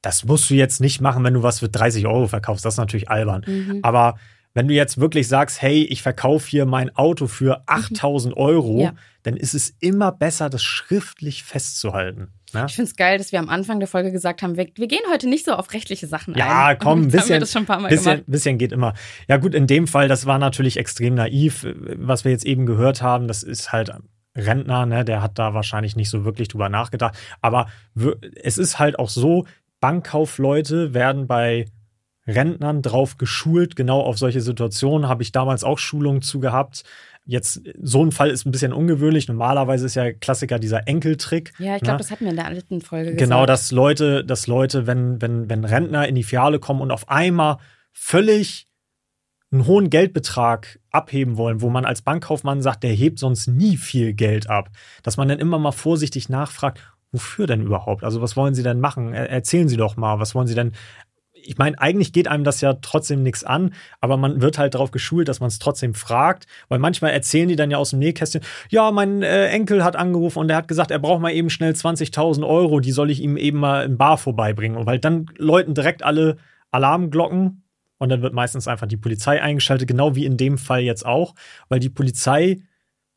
S2: das musst du jetzt nicht machen, wenn du was für 30 Euro verkaufst, das ist natürlich albern.
S1: Mhm.
S2: Aber wenn du jetzt wirklich sagst, hey, ich verkaufe hier mein Auto für 8000 Euro,
S1: Mhm. Ja.
S2: dann ist es immer besser, das schriftlich festzuhalten. Ne?
S1: Ich finde es geil, dass wir am Anfang der Folge gesagt haben, wir, wir gehen heute nicht so auf rechtliche Sachen ein.
S2: Ja, komm, ein bisschen,
S1: schon ein paar Mal
S2: bisschen, bisschen geht immer. Ja, gut, in dem Fall, das war natürlich extrem naiv. Was wir jetzt eben gehört haben, das ist halt Rentner, ne, der hat da wahrscheinlich nicht so wirklich drüber nachgedacht. Aber es ist halt auch so, Bankkaufleute werden bei Rentnern drauf geschult, genau auf solche Situationen. Habe ich damals auch Schulungen zu gehabt. Jetzt, so ein Fall ist ein bisschen ungewöhnlich. Normalerweise ist ja Klassiker dieser Enkeltrick.
S1: Ja, ich glaube,
S2: ne?
S1: das hatten wir in der alten Folge
S2: Genau,
S1: gesagt.
S2: dass Leute, dass Leute, wenn, wenn, wenn Rentner in die Filiale kommen und auf einmal völlig einen hohen Geldbetrag abheben wollen, wo man als Bankkaufmann sagt, der hebt sonst nie viel Geld ab, dass man dann immer mal vorsichtig nachfragt, wofür denn überhaupt? Also was wollen Sie denn machen? Er erzählen Sie doch mal, was wollen Sie denn? Ich meine, eigentlich geht einem das ja trotzdem nichts an, aber man wird halt darauf geschult, dass man es trotzdem fragt, weil manchmal erzählen die dann ja aus dem Nähkästchen, ja, mein äh, Enkel hat angerufen und er hat gesagt, er braucht mal eben schnell 20.000 Euro, die soll ich ihm eben mal im Bar vorbeibringen. Und weil dann läuten direkt alle Alarmglocken und dann wird meistens einfach die Polizei eingeschaltet, genau wie in dem Fall jetzt auch, weil die Polizei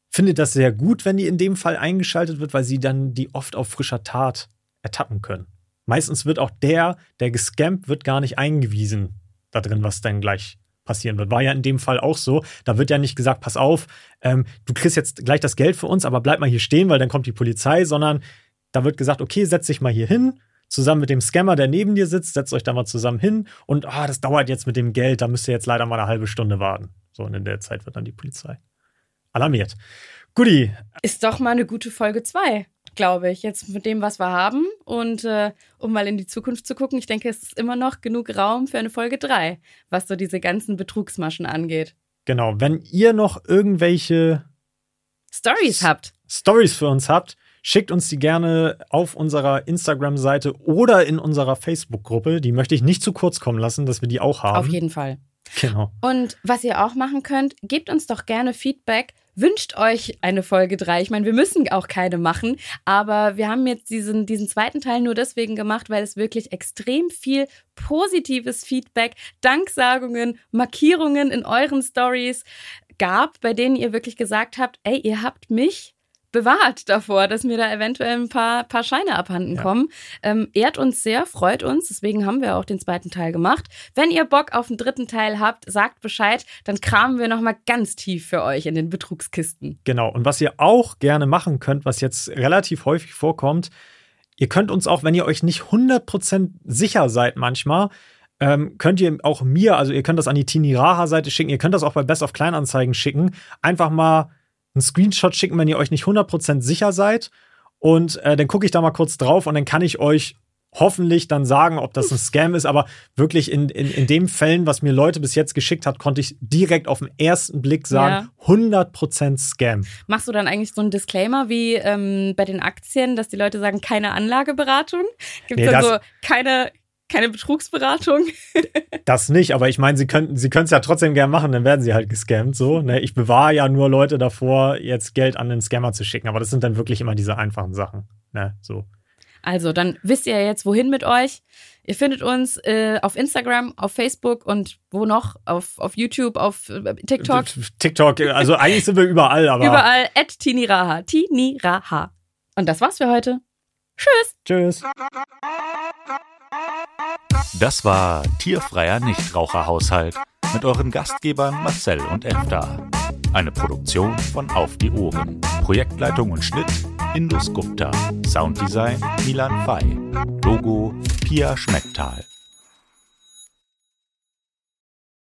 S2: findet das sehr gut, wenn die in dem Fall eingeschaltet wird, weil sie dann die oft auf frischer Tat ertappen können. Meistens wird auch der, der gescampt wird, gar nicht eingewiesen da drin, was dann gleich passieren wird. War ja in dem Fall auch so. Da wird ja nicht gesagt, pass auf, ähm, du kriegst jetzt gleich das Geld für uns, aber bleib mal hier stehen, weil dann kommt die Polizei, sondern da wird gesagt, okay, setz dich mal hier hin, zusammen mit dem Scammer, der neben dir sitzt, setzt euch da mal zusammen hin und ah, das dauert jetzt mit dem Geld, da müsst ihr jetzt leider mal eine halbe Stunde warten. So, und in der Zeit wird dann die Polizei alarmiert. Guti,
S1: Ist doch mal eine gute Folge 2, glaube ich, jetzt mit dem, was wir haben. Und äh, um mal in die Zukunft zu gucken, ich denke, es ist immer noch genug Raum für eine Folge 3, was so diese ganzen Betrugsmaschen angeht.
S2: genau, wenn ihr noch irgendwelche
S1: Stories habt.
S2: Stories für uns habt, schickt uns die gerne auf unserer Instagram-Seite oder in unserer Facebook-Gruppe. Die möchte ich nicht zu kurz kommen lassen, dass wir die auch haben.
S1: Auf jeden Fall.
S2: Genau.
S1: Und was ihr auch machen könnt, gebt uns doch gerne Feedback, wünscht euch eine Folge 3. Ich meine, wir müssen auch keine machen, aber wir haben jetzt diesen, diesen zweiten Teil nur deswegen gemacht, weil es wirklich extrem viel positives Feedback, Danksagungen, Markierungen in euren Stories gab, bei denen ihr wirklich gesagt habt, ey, ihr habt mich bewahrt davor, dass mir da eventuell ein paar, paar Scheine abhanden ja. kommen. Ähm, ehrt uns sehr, freut uns. Deswegen haben wir auch den zweiten Teil gemacht. Wenn ihr Bock auf den dritten Teil habt, sagt Bescheid. Dann kramen wir nochmal ganz tief für euch in den Betrugskisten.
S2: Genau. Und was ihr auch gerne machen könnt, was jetzt relativ häufig vorkommt, ihr könnt uns auch, wenn ihr euch nicht 100% sicher seid manchmal, ähm, könnt ihr auch mir, also ihr könnt das an die Tini Raha Seite schicken, ihr könnt das auch bei Best of Kleinanzeigen schicken, einfach mal einen Screenshot schicken, wenn ihr euch nicht 100% sicher seid. Und äh, dann gucke ich da mal kurz drauf und dann kann ich euch hoffentlich dann sagen, ob das ein Scam ist. Aber wirklich in, in, in dem Fällen, was mir Leute bis jetzt geschickt hat, konnte ich direkt auf den ersten Blick sagen, ja. 100% Scam.
S1: Machst du dann eigentlich so einen Disclaimer wie ähm, bei den Aktien, dass die Leute sagen, keine Anlageberatung? Gibt es nee, so keine, keine Betrugsberatung.
S2: das nicht, aber ich meine, sie können sie es ja trotzdem gerne machen, dann werden sie halt gescammt. So, ne? Ich bewahre ja nur Leute davor, jetzt Geld an den Scammer zu schicken, aber das sind dann wirklich immer diese einfachen Sachen. Ne? So.
S1: Also, dann wisst ihr jetzt, wohin mit euch. Ihr findet uns äh, auf Instagram, auf Facebook und wo noch? Auf, auf YouTube, auf äh, TikTok.
S2: TikTok, also eigentlich sind wir überall, aber.
S1: Überall, at Tiniraha. Tiniraha. Und das war's für heute. Tschüss.
S2: Tschüss.
S3: Das war Tierfreier Nichtraucherhaushalt mit euren Gastgebern Marcel und Efta. Eine Produktion von Auf die Ohren. Projektleitung und Schnitt Indus Gupta. Sounddesign Milan Fay. Logo Pia Schmecktal.